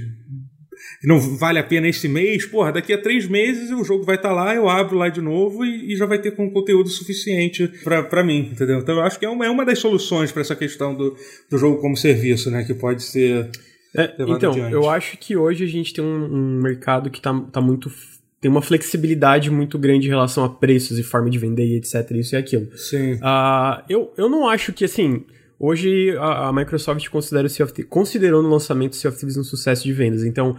não vale a pena esse mês, porra, daqui a três meses o jogo vai estar tá lá, eu abro lá de novo e, e já vai ter com conteúdo suficiente para mim, entendeu? Então eu acho que é uma, é uma das soluções para essa questão do, do jogo como serviço, né? Que pode ser. É, então, adiante. eu acho que hoje a gente tem um, um mercado que tá, tá muito tem uma flexibilidade muito grande em relação a preços e forma de vender e etc, isso e aquilo. Sim. Uh, eu, eu não acho que, assim, hoje a, a Microsoft considera o sea of considerou no lançamento o Sea of Thieves um sucesso de vendas, então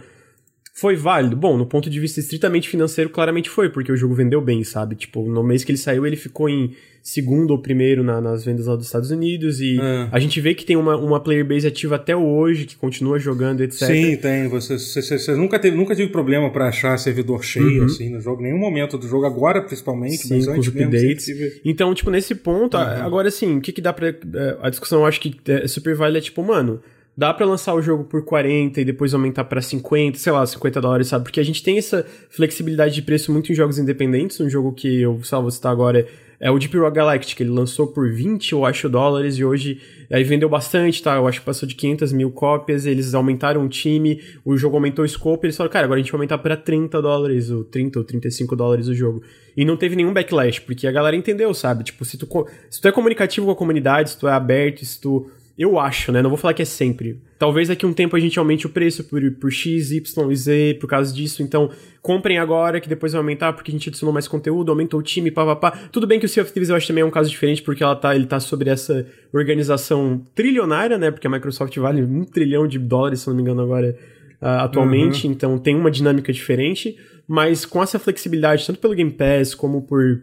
foi válido? Bom, no ponto de vista estritamente financeiro, claramente foi, porque o jogo vendeu bem, sabe? Tipo, no mês que ele saiu, ele ficou em segundo ou primeiro na, nas vendas lá dos Estados Unidos, e é. a gente vê que tem uma, uma player base ativa até hoje, que continua jogando, etc. Sim, tem. Você, você, você nunca, teve, nunca tive problema para achar servidor cheio, uhum. assim, no jogo, nenhum momento do jogo, agora principalmente, Sim, mas antes updates. Tive... Então, tipo, nesse ponto, uhum. agora sim, o que que dá pra... É, a discussão, eu acho que é super válida, é tipo, mano dá para lançar o jogo por 40 e depois aumentar para 50, sei lá, 50 dólares, sabe? Porque a gente tem essa flexibilidade de preço muito em jogos independentes. Um jogo que eu, sei lá, vou citar agora é o Deep Rock Galactic, ele lançou por 20, eu acho, dólares e hoje aí vendeu bastante, tá? Eu acho que passou de 500 mil cópias, eles aumentaram o time, o jogo aumentou o scope, eles falaram, cara, agora a gente vai aumentar para 30 dólares, ou 30 ou 35 dólares o jogo. E não teve nenhum backlash, porque a galera entendeu, sabe? Tipo, se tu, se tu é comunicativo com a comunidade, se tu é aberto, se tu eu acho, né? Não vou falar que é sempre. Talvez daqui a um tempo a gente aumente o preço por, por X, Y e Z por causa disso. Então, comprem agora que depois vai aumentar porque a gente adicionou mais conteúdo, aumentou o time, pá, pá, pá. Tudo bem que o Sea of Thieves eu acho também é um caso diferente porque ela tá, ele tá sobre essa organização trilionária, né? Porque a Microsoft vale um trilhão de dólares, se não me engano, agora uh, atualmente. Uhum. Então, tem uma dinâmica diferente. Mas com essa flexibilidade, tanto pelo Game Pass como por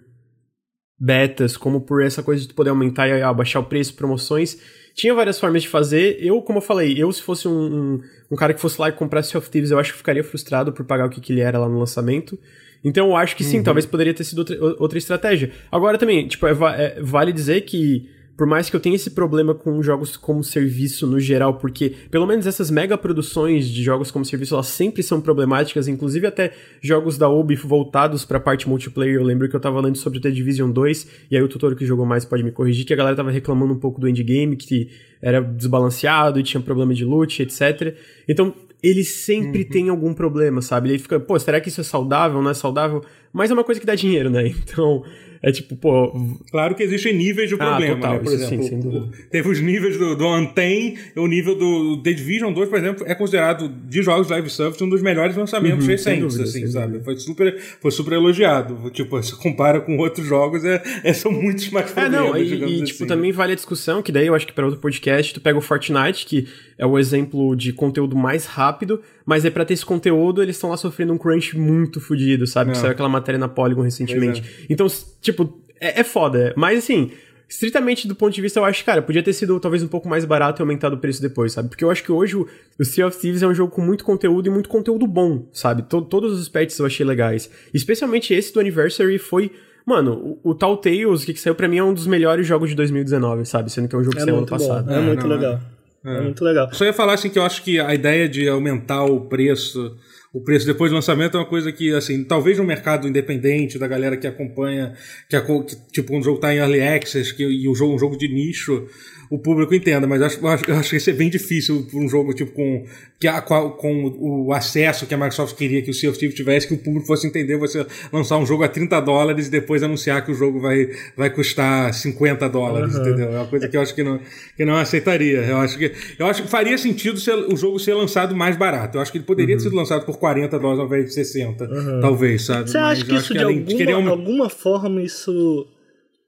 betas, como por essa coisa de poder aumentar e abaixar o preço, promoções tinha várias formas de fazer. Eu, como eu falei, eu se fosse um, um, um cara que fosse lá e comprasse Sea of Thieves, eu acho que ficaria frustrado por pagar o que, que ele era lá no lançamento. Então eu acho que sim, uhum. talvez poderia ter sido outra, outra estratégia. Agora também, tipo, é, é, vale dizer que por mais que eu tenha esse problema com jogos como serviço no geral, porque pelo menos essas mega produções de jogos como serviço, elas sempre são problemáticas, inclusive até jogos da Ubi voltados pra parte multiplayer. Eu lembro que eu tava lendo sobre o The Division 2, e aí o tutor que jogou mais pode me corrigir, que a galera tava reclamando um pouco do endgame, que era desbalanceado e tinha problema de loot, etc. Então, ele sempre uhum. tem algum problema, sabe? Ele fica, pô, será que isso é saudável, não é saudável? Mas é uma coisa que dá dinheiro, né? Então, é tipo, pô. Claro que existem níveis de ah, problema, total, né? Por exemplo, sim, o, teve os níveis do, do Anten, o nível do The Division 2, por exemplo, é considerado de jogos live service um dos melhores lançamentos uhum, recentes, dúvida, assim, sabe? Foi super, foi super elogiado. Tipo, se compara com outros jogos, é, é são muitos mais problemas. É, não, e, e assim. tipo, também vale a discussão, que daí eu acho que para outro podcast, tu pega o Fortnite, que é o exemplo de conteúdo mais rápido, mas é para ter esse conteúdo, eles estão lá sofrendo um crunch muito fodido, sabe? Que é. saiu aquela matéria na Polygon recentemente. É. Então, tipo, é, é foda. Mas assim, estritamente do ponto de vista, eu acho, cara, podia ter sido talvez um pouco mais barato e aumentado o preço depois, sabe? Porque eu acho que hoje o, o Sea of Thieves é um jogo com muito conteúdo e muito conteúdo bom, sabe? T todos os patches eu achei legais. Especialmente esse do Anniversary foi. Mano, o, o Telltales, que, que saiu pra mim, é um dos melhores jogos de 2019, sabe? Sendo que é um jogo que é saiu ano passado. É, é, muito não, legal. É. é. muito legal. Só ia falar assim que eu acho que a ideia de aumentar o preço o preço depois do lançamento é uma coisa que, assim, talvez no mercado independente, da galera que acompanha, que, que tipo, um jogo tá em early access que, e um jogo, um jogo de nicho, o público entenda, mas acho, acho, acho que isso é bem difícil para um jogo tipo com, que a, com o acesso que a Microsoft queria que o Sea of Thieves tivesse, que o público fosse entender você lançar um jogo a 30 dólares e depois anunciar que o jogo vai, vai custar 50 dólares, uhum. entendeu? É uma coisa que eu acho que não, que não aceitaria. Eu acho que, eu acho que faria sentido ser, o jogo ser lançado mais barato. Eu acho que ele poderia uhum. ter sido lançado por 40 dólares ao invés de 60, uhum. talvez, sabe? Você acha que isso que de, alguma, de alguma forma isso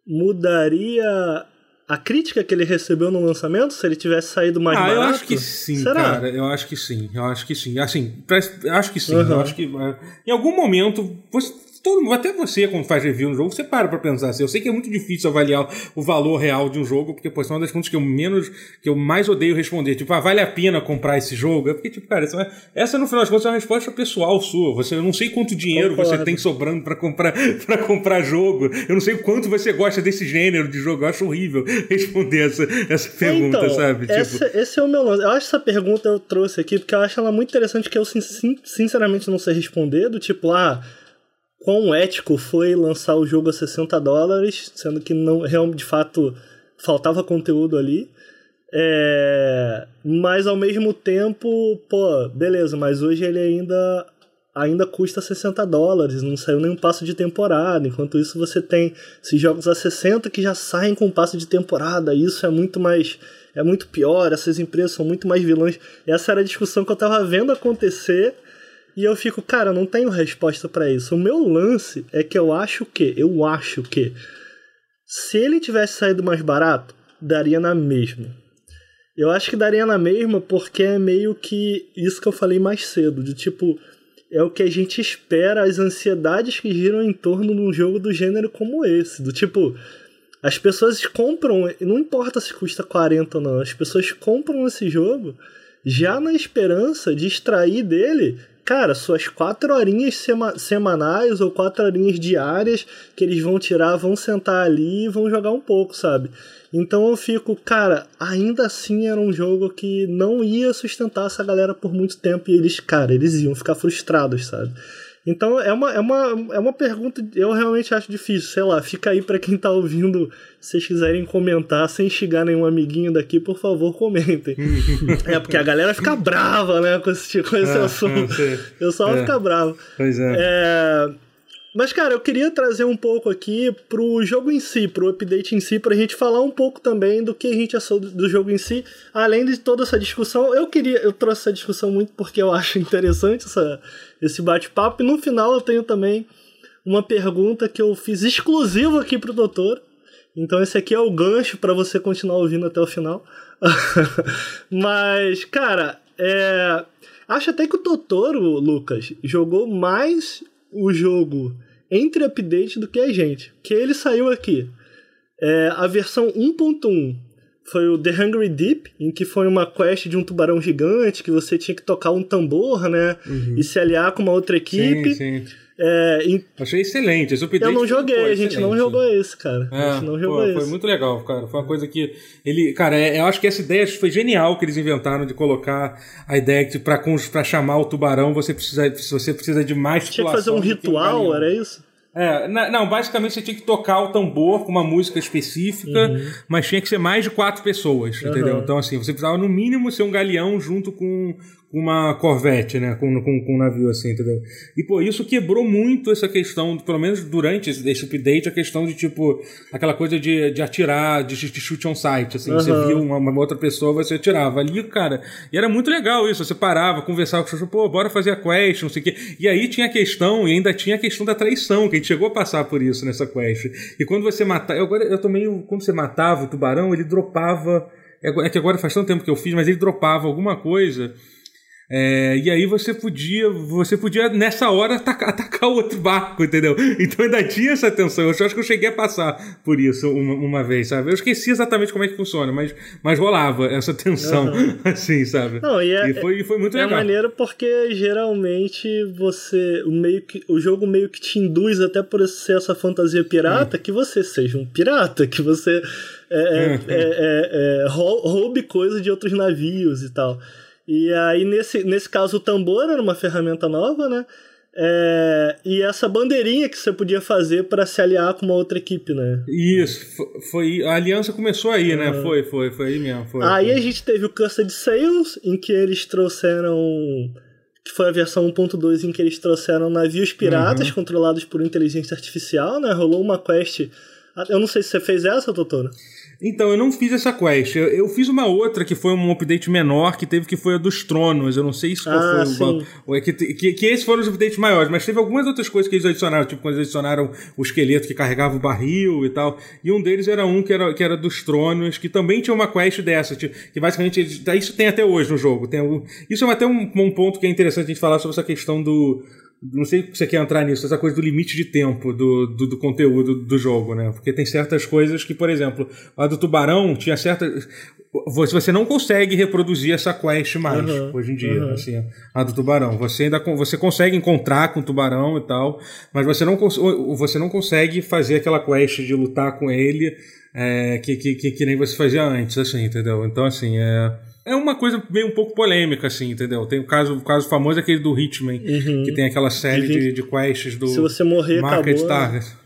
mudaria a crítica que ele recebeu no lançamento, se ele tivesse saído mais ah, barato? eu acho que sim, Será? cara. Eu acho que sim. Eu acho que sim. Assim, acho que sim. Uhum. Eu acho que é, em algum momento você todo até você, quando faz review no jogo, você para pra pensar assim. Eu sei que é muito difícil avaliar o valor real de um jogo, porque, pô, é uma das contas que eu menos, que eu mais odeio responder. Tipo, ah, vale a pena comprar esse jogo? É porque, tipo, cara, essa, essa no final das contas é uma resposta pessoal sua. Você, eu não sei quanto dinheiro Concordo. você tem sobrando para comprar, para comprar jogo. Eu não sei o quanto você gosta desse gênero de jogo. Eu acho horrível responder essa, essa pergunta, então, sabe? Essa, tipo... Esse é o meu lance. Eu acho essa pergunta eu trouxe aqui porque eu acho ela muito interessante que eu, sinceramente, não sei responder. Do tipo, ah quão ético foi lançar o jogo a 60 dólares, sendo que não realmente de fato faltava conteúdo ali. É, mas ao mesmo tempo, pô, beleza, mas hoje ele ainda ainda custa 60 dólares, não saiu nenhum passo de temporada. Enquanto isso, você tem esses jogos a 60 que já saem com passo de temporada. Isso é muito mais. É muito pior, essas empresas são muito mais vilões. Essa era a discussão que eu tava vendo acontecer e eu fico, cara, não tenho resposta para isso. O meu lance é que eu acho que, eu acho que, se ele tivesse saído mais barato, daria na mesma. Eu acho que daria na mesma porque é meio que isso que eu falei mais cedo, de tipo, é o que a gente espera, as ansiedades que giram em torno de um jogo do gênero como esse. Do tipo, as pessoas compram, não importa se custa 40 ou não, as pessoas compram esse jogo já na esperança de extrair dele cara, suas quatro horinhas sema semanais ou quatro horinhas diárias que eles vão tirar, vão sentar ali e vão jogar um pouco, sabe? Então eu fico, cara, ainda assim era um jogo que não ia sustentar essa galera por muito tempo e eles, cara, eles iam ficar frustrados, sabe? Então é uma, é uma, é uma pergunta, eu realmente acho difícil, sei lá, fica aí para quem tá ouvindo, se vocês quiserem comentar, sem xingar nenhum amiguinho daqui, por favor, comentem. é, porque a galera fica brava, né, com esse, com esse ah, assunto. Eu só é. ficar bravo. Pois é. é. Mas, cara, eu queria trazer um pouco aqui pro jogo em si, pro update em si, pra gente falar um pouco também do que a gente achou do jogo em si, além de toda essa discussão. Eu queria, eu trouxe essa discussão muito porque eu acho interessante essa, esse bate-papo. E no final eu tenho também uma pergunta que eu fiz exclusivo aqui pro doutor. Então esse aqui é o gancho para você continuar ouvindo até o final. Mas, cara, é... acho até que o Totoro, Lucas, jogou mais o jogo entre updates do que a gente. Que ele saiu aqui. É, a versão 1.1 foi o The Hungry Deep, em que foi uma quest de um tubarão gigante que você tinha que tocar um tambor, né? Uhum. E se aliar com uma outra equipe. Sim, sim. É, em... Achei excelente. Esse eu não joguei, a gente não jogou esse, cara. É, a gente não jogou pô, esse. Foi muito legal, cara. Foi uma coisa que. ele Cara, é, eu acho que essa ideia foi genial que eles inventaram de colocar a ideia que pra, pra chamar o tubarão você precisa, você precisa de mais Tinha que fazer um ritual, era isso? É, não, basicamente você tinha que tocar o tambor com uma música específica, uhum. mas tinha que ser mais de quatro pessoas, uhum. entendeu? Então, assim, você precisava no mínimo ser um galeão junto com, uma corvette, né? Com, com, com um navio assim, entendeu? E, pô, isso quebrou muito essa questão, pelo menos durante esse update, a questão de, tipo, aquela coisa de, de atirar, de, de chute on site, assim. Uhum. Você via uma, uma, outra pessoa, você atirava. Ali, cara, e era muito legal isso. Você parava, conversava com o Xuxa, pô, bora fazer a quest, não sei o quê. E aí tinha a questão, e ainda tinha a questão da traição, que a gente chegou a passar por isso nessa quest. E quando você matava. Eu, agora, eu tô meio. Quando você matava o tubarão, ele dropava. É, é que agora faz tanto tempo que eu fiz, mas ele dropava alguma coisa é, e aí você podia, você podia nessa hora atacar, atacar outro barco, entendeu? Então ainda tinha essa tensão. Eu acho que eu cheguei a passar por isso uma, uma vez, sabe? Eu esqueci exatamente como é que funciona, mas, mas rolava essa tensão, uhum. assim, sabe? Não, e, é, e foi, foi muito é legal. É maneiro porque geralmente você, o meio que, o jogo meio que te induz até por ser essa fantasia pirata, hum. que você seja um pirata, que você é, é, é, é, roube coisas de outros navios e tal. E aí, nesse, nesse caso, o tambor era uma ferramenta nova, né? É, e essa bandeirinha que você podia fazer para se aliar com uma outra equipe, né? Isso, foi, a aliança começou aí, né? Foi, foi, foi aí mesmo. Foi, aí foi. a gente teve o Cursed Sails, em que eles trouxeram. Que foi a versão 1.2 em que eles trouxeram navios piratas uhum. controlados por inteligência artificial, né? Rolou uma quest. Eu não sei se você fez essa, Totoro. Então, eu não fiz essa quest. Eu, eu, fiz uma outra que foi um update menor que teve que foi a dos tronos. Eu não sei se qual ah, foi o, o, que, que, que esses foram os updates maiores, mas teve algumas outras coisas que eles adicionaram, tipo quando eles adicionaram o esqueleto que carregava o barril e tal. E um deles era um que era, que era dos tronos, que também tinha uma quest dessa, que basicamente isso tem até hoje no jogo. Tem, isso é até um, um ponto que é interessante a gente falar sobre essa questão do não sei se você quer entrar nisso, essa coisa do limite de tempo do, do, do, conteúdo do jogo, né? Porque tem certas coisas que, por exemplo, a do tubarão tinha certas. Você não consegue reproduzir essa quest mais uhum, hoje em dia, uhum. assim, a do tubarão. Você ainda você consegue encontrar com o tubarão e tal, mas você não, você não consegue fazer aquela quest de lutar com ele é, que, que, que, que nem você fazia antes, assim, entendeu? Então, assim, é é uma coisa meio um pouco polêmica, assim, entendeu? Tem o caso, o caso famoso é aquele do Hitman, uhum. que tem aquela série de, de quests do Se você morrer, Market acabou, Target. Né?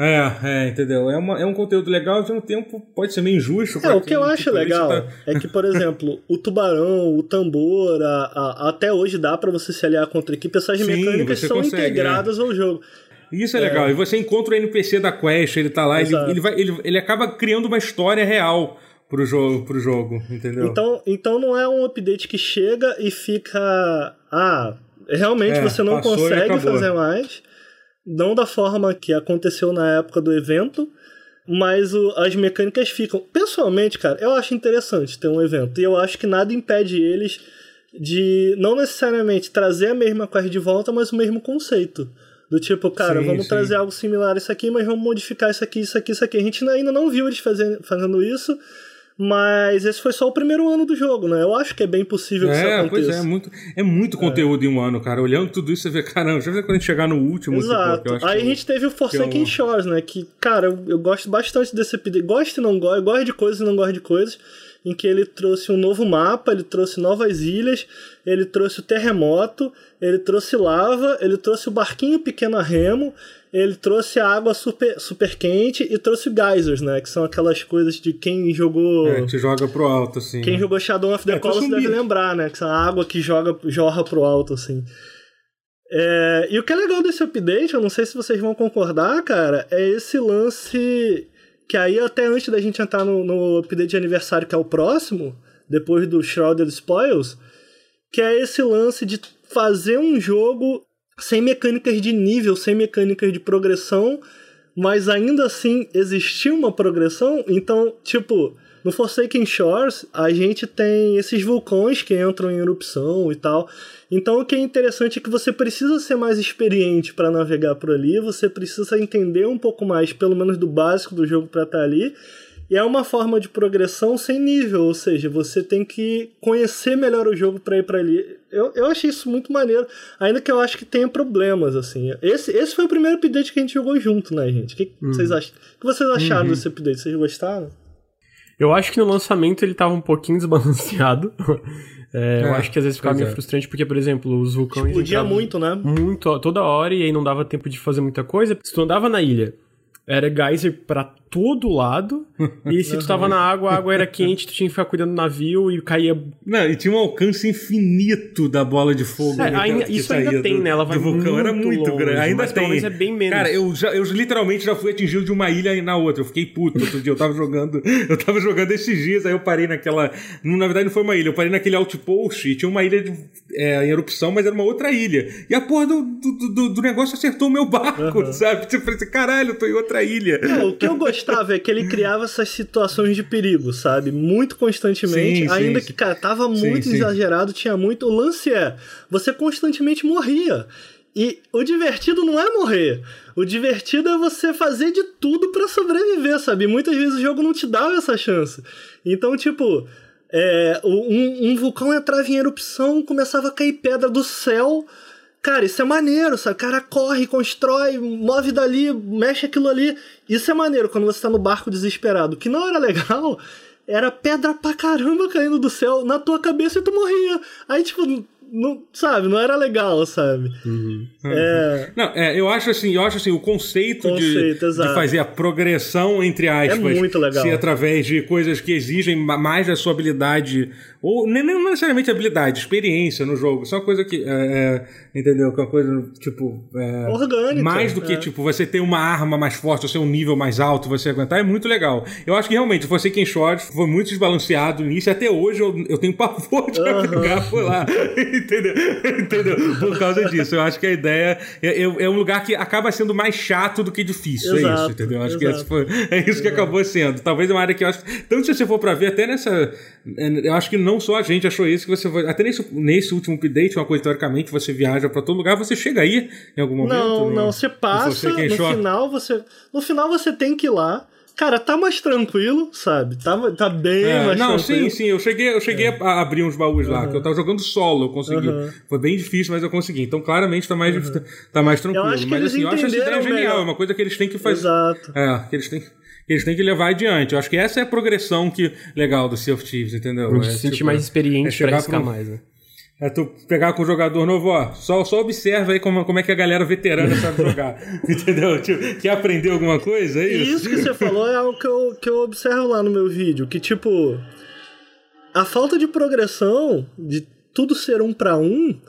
É, é, entendeu? É, uma, é um conteúdo legal, ao mesmo tempo pode ser meio injusto. É, o que eu acho legal tá... é que, por exemplo, o tubarão, o tambor, a, a, até hoje dá para você se aliar contra a equipe, essas Sim, mecânicas são consegue, integradas é. ao jogo. Isso é, é, legal. E você encontra o NPC da Quest, ele tá lá, ele, ele, vai, ele, ele acaba criando uma história real pro jogo, pro jogo, entendeu? Então, então não é um update que chega e fica. Ah, realmente é, você não consegue fazer mais. Não da forma que aconteceu na época do evento, mas o, as mecânicas ficam. Pessoalmente, cara, eu acho interessante ter um evento. E eu acho que nada impede eles de não necessariamente trazer a mesma coisa de volta, mas o mesmo conceito. Do tipo, cara, sim, vamos sim. trazer algo similar a isso aqui, mas vamos modificar isso aqui, isso aqui, isso aqui. A gente ainda não viu eles fazendo, fazendo isso. Mas esse foi só o primeiro ano do jogo, né? Eu acho que é bem possível que é, isso aconteça. Pois é, é muito, é muito é. conteúdo em um ano, cara. Olhando tudo isso, você vê, caramba, já vê quando a gente chegar no último. Exato. Tipo, Aí a gente teve o Forsaken é um... Shores, né? Que, cara, eu, eu gosto bastante desse update. Gosto e não gosto, gosto de coisas e não gosto de coisas. Em que ele trouxe um novo mapa, ele trouxe novas ilhas, ele trouxe o terremoto, ele trouxe lava, ele trouxe o barquinho pequeno a remo, ele trouxe a água super, super quente e trouxe geysers, né? Que são aquelas coisas de quem jogou. É, que joga pro alto, assim. Quem né? jogou Shadow of the é, Colossus deve lembrar, né? Que são a água que joga, jorra pro alto, assim. É, e o que é legal desse update, eu não sei se vocês vão concordar, cara, é esse lance. Que aí, até antes da gente entrar no, no update de aniversário, que é o próximo, depois do Shrouded Spoils, que é esse lance de fazer um jogo sem mecânicas de nível, sem mecânicas de progressão, mas ainda assim existia uma progressão. Então, tipo, no Forsaken Shores, a gente tem esses vulcões que entram em erupção e tal. Então, o que é interessante é que você precisa ser mais experiente para navegar por ali, você precisa entender um pouco mais, pelo menos do básico do jogo para estar tá ali. E é uma forma de progressão sem nível, ou seja, você tem que conhecer melhor o jogo para ir para ali. Eu, eu achei isso muito maneiro, ainda que eu acho que tenha problemas, assim. Esse, esse foi o primeiro update que a gente jogou junto, né, gente? O que, uhum. vocês, ach... que vocês acharam uhum. desse update? Vocês gostaram? Eu acho que no lançamento ele tava um pouquinho desbalanceado. É, é, eu acho que às vezes ficava meio é. frustrante, porque, por exemplo, os vulcões. Explodia muito, né? Muito, toda hora, e aí não dava tempo de fazer muita coisa. Se tu andava na ilha era geyser para todo lado. e se tu tava na água, a água era quente, tu tinha que ficar cuidando do navio e caía. Não, e tinha um alcance infinito da bola de fogo. É, ainda, isso ainda tem, do, né? Ela vai do vulcão muito era muito longe, grande. Ainda tem. é bem menos. Cara, eu, já, eu literalmente já fui atingido de uma ilha na outra. Eu fiquei puto outro dia. Eu tava jogando. Eu tava jogando esses dias, aí eu parei naquela. Na verdade, não foi uma ilha, eu parei naquele outpost e tinha uma ilha de, é, em erupção, mas era uma outra ilha. E a porra do, do, do, negócio acertou o meu barco, uhum. sabe? Tipo, eu falei assim, caralho, eu tô em outra ilha. Não, o que eu gostava é que ele criava essas situações de perigo, sabe? Muito constantemente. Sim, ainda sim, que, cara, tava muito sim, exagerado, tinha muito. O lance é, você constantemente morria. E o divertido não é morrer. O divertido é você fazer de tudo para sobreviver, sabe? Muitas vezes o jogo não te dava essa chance. Então, tipo, é, um, um vulcão entrava em erupção, começava a cair pedra do céu Cara, isso é maneiro, sabe? O cara corre, constrói, move dali, mexe aquilo ali. Isso é maneiro quando você tá no barco desesperado. O que não era legal era pedra pra caramba caindo do céu na tua cabeça e tu morria. Aí, tipo, não, sabe, não era legal, sabe? Uhum. É... Não, é, eu acho assim, eu acho assim, o conceito, conceito de, de, fazer a progressão, entre aspas, é muito legal. ser através de coisas que exigem mais da sua habilidade, ou nem, nem necessariamente habilidade, experiência no jogo. Isso é uma coisa que. É, é entendeu? Que é uma coisa, tipo. É, Orgânica. Mais do que, é. tipo, você ter uma arma mais forte, você ter um nível mais alto, você aguentar, é muito legal. Eu acho que realmente, você quem short foi muito desbalanceado nisso, até hoje eu, eu tenho pavor de uhum. jogar por lá. entendeu? entendeu? Por causa disso. Eu acho que a ideia é, é, é, um lugar que acaba sendo mais chato do que difícil. Exato, é isso, entendeu? Acho exato. que foi, é isso que acabou sendo. Talvez é uma área que eu acho. Tanto se você for pra ver, até nessa. Eu acho que não só a gente achou isso, que você Até nesse, nesse último update, uma coisa teoricamente, você viaja pra todo lugar, você chega aí em algum momento. Não, não, você passa, no final você. No final você tem que ir lá Cara, tá mais tranquilo, sabe? Tá, tá bem é, mais não, tranquilo. Não, sim, sim. Eu cheguei, eu cheguei é. a abrir uns baús uhum. lá, que eu tava jogando solo, eu consegui. Uhum. Foi bem difícil, mas eu consegui. Então, claramente, tá mais, uhum. tá mais tranquilo. mas assim, eu acho essa ideia genial. É uma coisa que eles têm que fazer. Exato. É, que eles têm eles têm que levar adiante. Eu acho que essa é a progressão que legal do Sea of Thieves, entendeu? É, se sentir tipo, mais experiente é pra arriscar pro... mais, né? É tu pegar com o jogador novo, ó, só, só observa aí como, como é que a galera veterana sabe jogar. Entendeu? Tipo, quer aprender alguma coisa? É isso? Isso que você falou é algo que eu, que eu observo lá no meu vídeo, que tipo. A falta de progressão, de tudo ser um para um,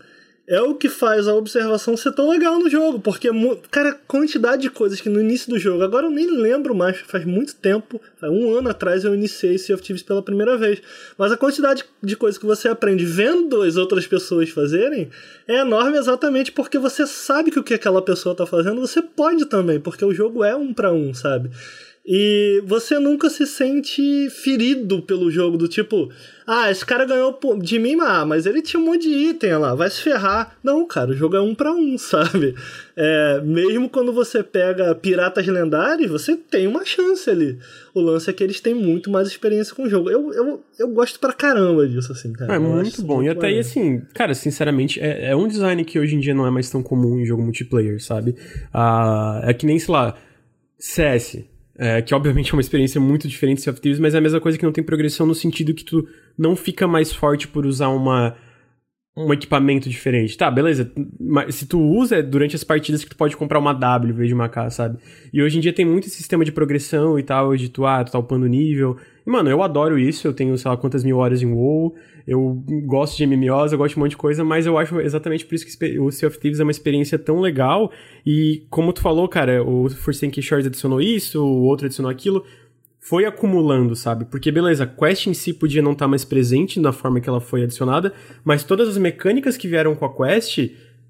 é o que faz a observação ser tão legal no jogo, porque, cara, quantidade de coisas que no início do jogo, agora eu nem lembro mais, faz muito tempo, um ano atrás eu iniciei Sea of Thieves pela primeira vez, mas a quantidade de coisas que você aprende vendo as outras pessoas fazerem é enorme exatamente porque você sabe que o que aquela pessoa tá fazendo, você pode também, porque o jogo é um para um, sabe? E você nunca se sente ferido pelo jogo, do tipo, ah, esse cara ganhou de mim, ah, mas ele tinha um monte de item lá, vai se ferrar. Não, cara, o jogo é um para um, sabe? É, mesmo quando você pega piratas lendários, você tem uma chance ali. O lance é que eles têm muito mais experiência com o jogo. Eu, eu, eu gosto pra caramba disso, assim, cara. É eu muito bom. E até aí, assim, cara, sinceramente, é, é um design que hoje em dia não é mais tão comum em jogo multiplayer, sabe? Ah, é que nem, sei lá, CS é, que obviamente é uma experiência muito diferente de Sea of Thieves, mas é a mesma coisa que não tem progressão no sentido que tu não fica mais forte por usar uma um equipamento diferente. Tá, beleza. Mas se tu usa é durante as partidas que tu pode comprar uma W em vez de uma K, sabe? E hoje em dia tem muito sistema de progressão e tal, de tu, ah, tu tá upando nível. E, mano, eu adoro isso, eu tenho, sei lá, quantas mil horas em WoW, eu gosto de MMOs, eu gosto de um monte de coisa, mas eu acho exatamente por isso que o Sea of Thieves é uma experiência tão legal. E como tu falou, cara, o Tank Shores adicionou isso, o outro adicionou aquilo foi acumulando, sabe? Porque, beleza, a quest em si podia não estar tá mais presente na forma que ela foi adicionada, mas todas as mecânicas que vieram com a quest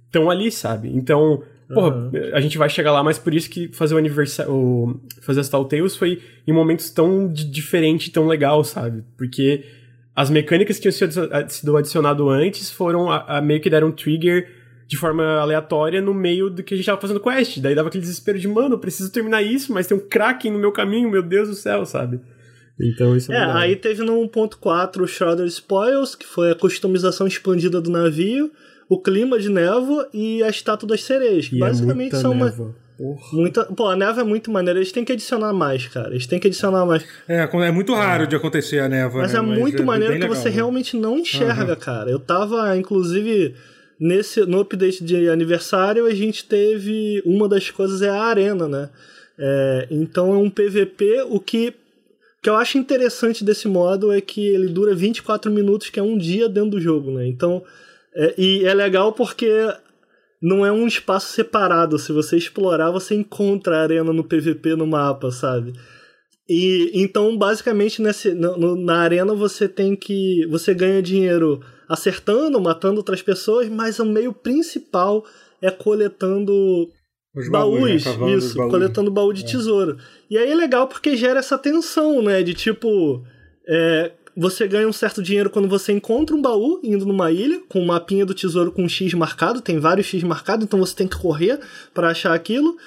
estão ali, sabe? Então, porra, uhum. a gente vai chegar lá, mas por isso que fazer o aniversário. Fazer as Tales foi em momentos tão diferente, tão legal, sabe? Porque as mecânicas que tinham sido adicionado antes foram a, a meio que deram trigger de forma aleatória no meio do que a gente tava fazendo quest. Daí dava aquele desespero de, mano, eu preciso terminar isso, mas tem um Kraken no meu caminho, meu Deus do céu, sabe? Então isso é, é aí teve no 1.4 o Shrouded Spoils, que foi a customização expandida do navio, o clima de névoa e a estátua das sereias, que e é basicamente é são névoa. uma Porra. Muita, pô, a névoa é muito maneira. Eles têm que adicionar mais, cara. Eles têm que adicionar mais. É, é muito raro é. de acontecer a névoa. Mas né? é muito é maneiro que legal, você né? realmente não enxerga, uhum. cara. Eu tava, inclusive, Nesse, no update de aniversário, a gente teve. Uma das coisas é a arena, né? É, então é um PVP. O que, que eu acho interessante desse modo é que ele dura 24 minutos, que é um dia dentro do jogo, né? Então. É, e é legal porque não é um espaço separado. Se você explorar, você encontra a arena no PVP no mapa, sabe? E então, basicamente, nesse, no, na arena você tem que. Você ganha dinheiro acertando, matando outras pessoas, mas o meio principal é coletando Os baús, né? isso, coletando baú de é. tesouro. E aí é legal porque gera essa tensão, né? De tipo. É, você ganha um certo dinheiro quando você encontra um baú indo numa ilha, com um mapinha do tesouro com um X marcado, tem vários X marcados, então você tem que correr para achar aquilo.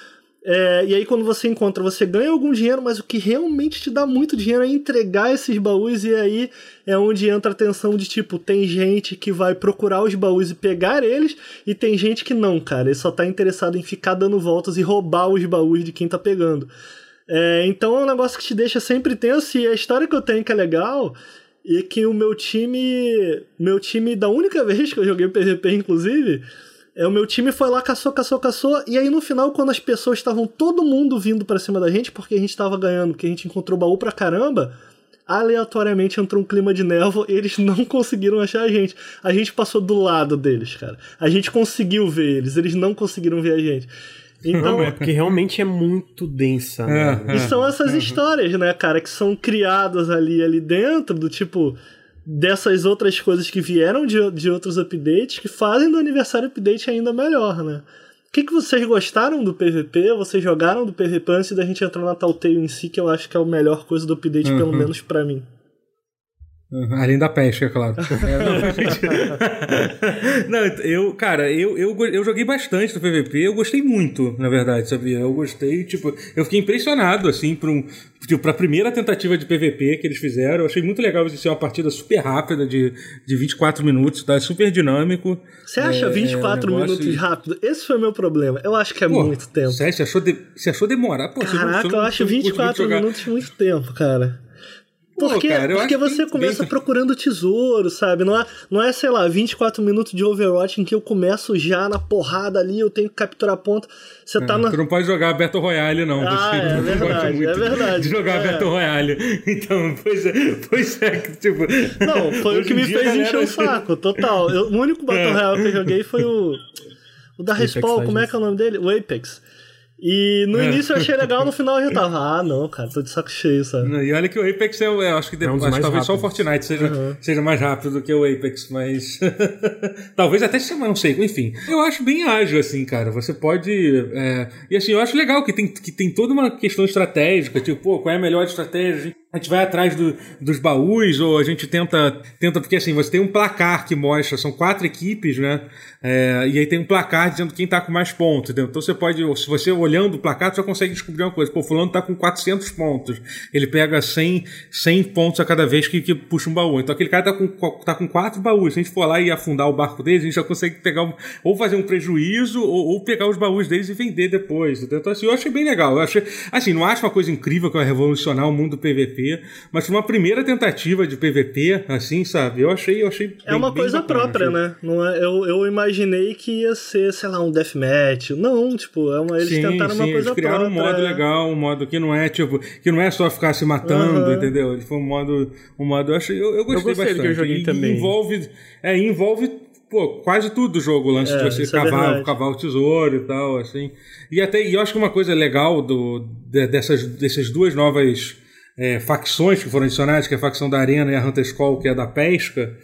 É, e aí, quando você encontra, você ganha algum dinheiro, mas o que realmente te dá muito dinheiro é entregar esses baús, e aí é onde entra a tensão de tipo: tem gente que vai procurar os baús e pegar eles, e tem gente que não, cara. Ele só tá interessado em ficar dando voltas e roubar os baús de quem tá pegando. É, então é um negócio que te deixa sempre tenso, e a história que eu tenho que é legal e que o meu time. Meu time, da única vez que eu joguei PVP, inclusive, é, o meu time foi lá, caçou, caçou, caçou. E aí no final, quando as pessoas estavam todo mundo vindo para cima da gente, porque a gente tava ganhando, porque a gente encontrou baú pra caramba, aleatoriamente entrou um clima de névoa e eles não conseguiram achar a gente. A gente passou do lado deles, cara. A gente conseguiu ver eles, eles não conseguiram ver a gente. Então, é porque realmente é muito densa. Né? É, é. E são essas histórias, né, cara, que são criadas ali ali dentro do tipo dessas outras coisas que vieram de, de outros updates que fazem do aniversário update ainda melhor, né? O que, que vocês gostaram do PVP? Vocês jogaram do PVP antes da gente entrar na Telltale em si, que eu acho que é a melhor coisa do update, uhum. pelo menos para mim. Além da pesca, é claro. não, eu, cara, eu, eu, eu joguei bastante do PVP, eu gostei muito, na verdade, sabia? Eu gostei, tipo, eu fiquei impressionado, assim, pra, um, tipo, pra primeira tentativa de PVP que eles fizeram. Eu achei muito legal isso ser uma partida super rápida, de, de 24 minutos, tá? Super dinâmico. Você acha é, 24 é um minutos e... rápido? Esse foi o meu problema. Eu acho que é Pô, muito tempo. Sério, você achou, de, você achou demorar? Pô, Caraca, você não, você eu acho 24 minutos muito tempo, cara. Porque, Pô, cara, porque você começa bem... procurando tesouro, sabe? Não é, não é, sei lá, 24 minutos de Overwatch em que eu começo já na porrada ali, eu tenho que capturar ponto. Você tá é, na... Tu não pode jogar Battle Royale, não. Ah, você é, não verdade, muito é verdade. De jogar é. Battle Royale. Então, pois é, pois é, tipo... Não, foi o que me fez encher o saco, total. Eu, o único Battle é. Royale que eu joguei foi o... O da Respawn, como é que é o nome dele? O Apex. E no é. início eu achei legal, no final eu já tava, ah, não, cara, tô de saco cheio, sabe? E olha que o Apex é, eu acho que, é um acho talvez rápidos. só o Fortnite seja, uhum. seja mais rápido do que o Apex, mas talvez até se não sei, enfim. Eu acho bem ágil, assim, cara. Você pode. É... E assim, eu acho legal que tem, que tem toda uma questão estratégica, tipo, pô, qual é a melhor estratégia? A gente vai atrás do, dos baús, ou a gente tenta, tenta. Porque assim, você tem um placar que mostra, são quatro equipes, né? É, e aí tem um placar dizendo quem tá com mais pontos, entendeu? Então você pode, se você olhando o placar, você consegue descobrir uma coisa. Pô, fulano tá com 400 pontos. Ele pega 100, 100 pontos a cada vez que, que puxa um baú. Então aquele cara tá com, tá com quatro baús. Se a gente for lá e afundar o barco deles, a gente já consegue pegar um, ou fazer um prejuízo ou, ou, pegar os baús deles e vender depois. Entendeu? Então assim, eu achei bem legal. Eu achei, assim, não acho uma coisa incrível que vai revolucionar o mundo do PVP, mas foi uma primeira tentativa de PVP, assim, sabe? Eu achei, eu achei bem, É uma coisa bacana, própria, achei. né? Não é, eu, eu imaginei que ia ser, sei lá, um deathmatch. Não, tipo, é uma, eles sim, tentaram sim, uma coisa eles criaram própria. um modo legal, um modo que não é, tipo, que não é só ficar se matando, uhum. entendeu? Ele foi um modo, um modo, eu, achei, eu, eu gostei, eu gostei bastante. que eu joguei e, também. Envolve, é, envolve pô, quase tudo do jogo, o lance é, de você é cavar, é cavar o tesouro e tal, assim. E até, e eu acho que uma coisa legal do, de, dessas, dessas duas novas é, facções que foram adicionadas, que é a facção da Arena e a Hunter Call, que é da pesca,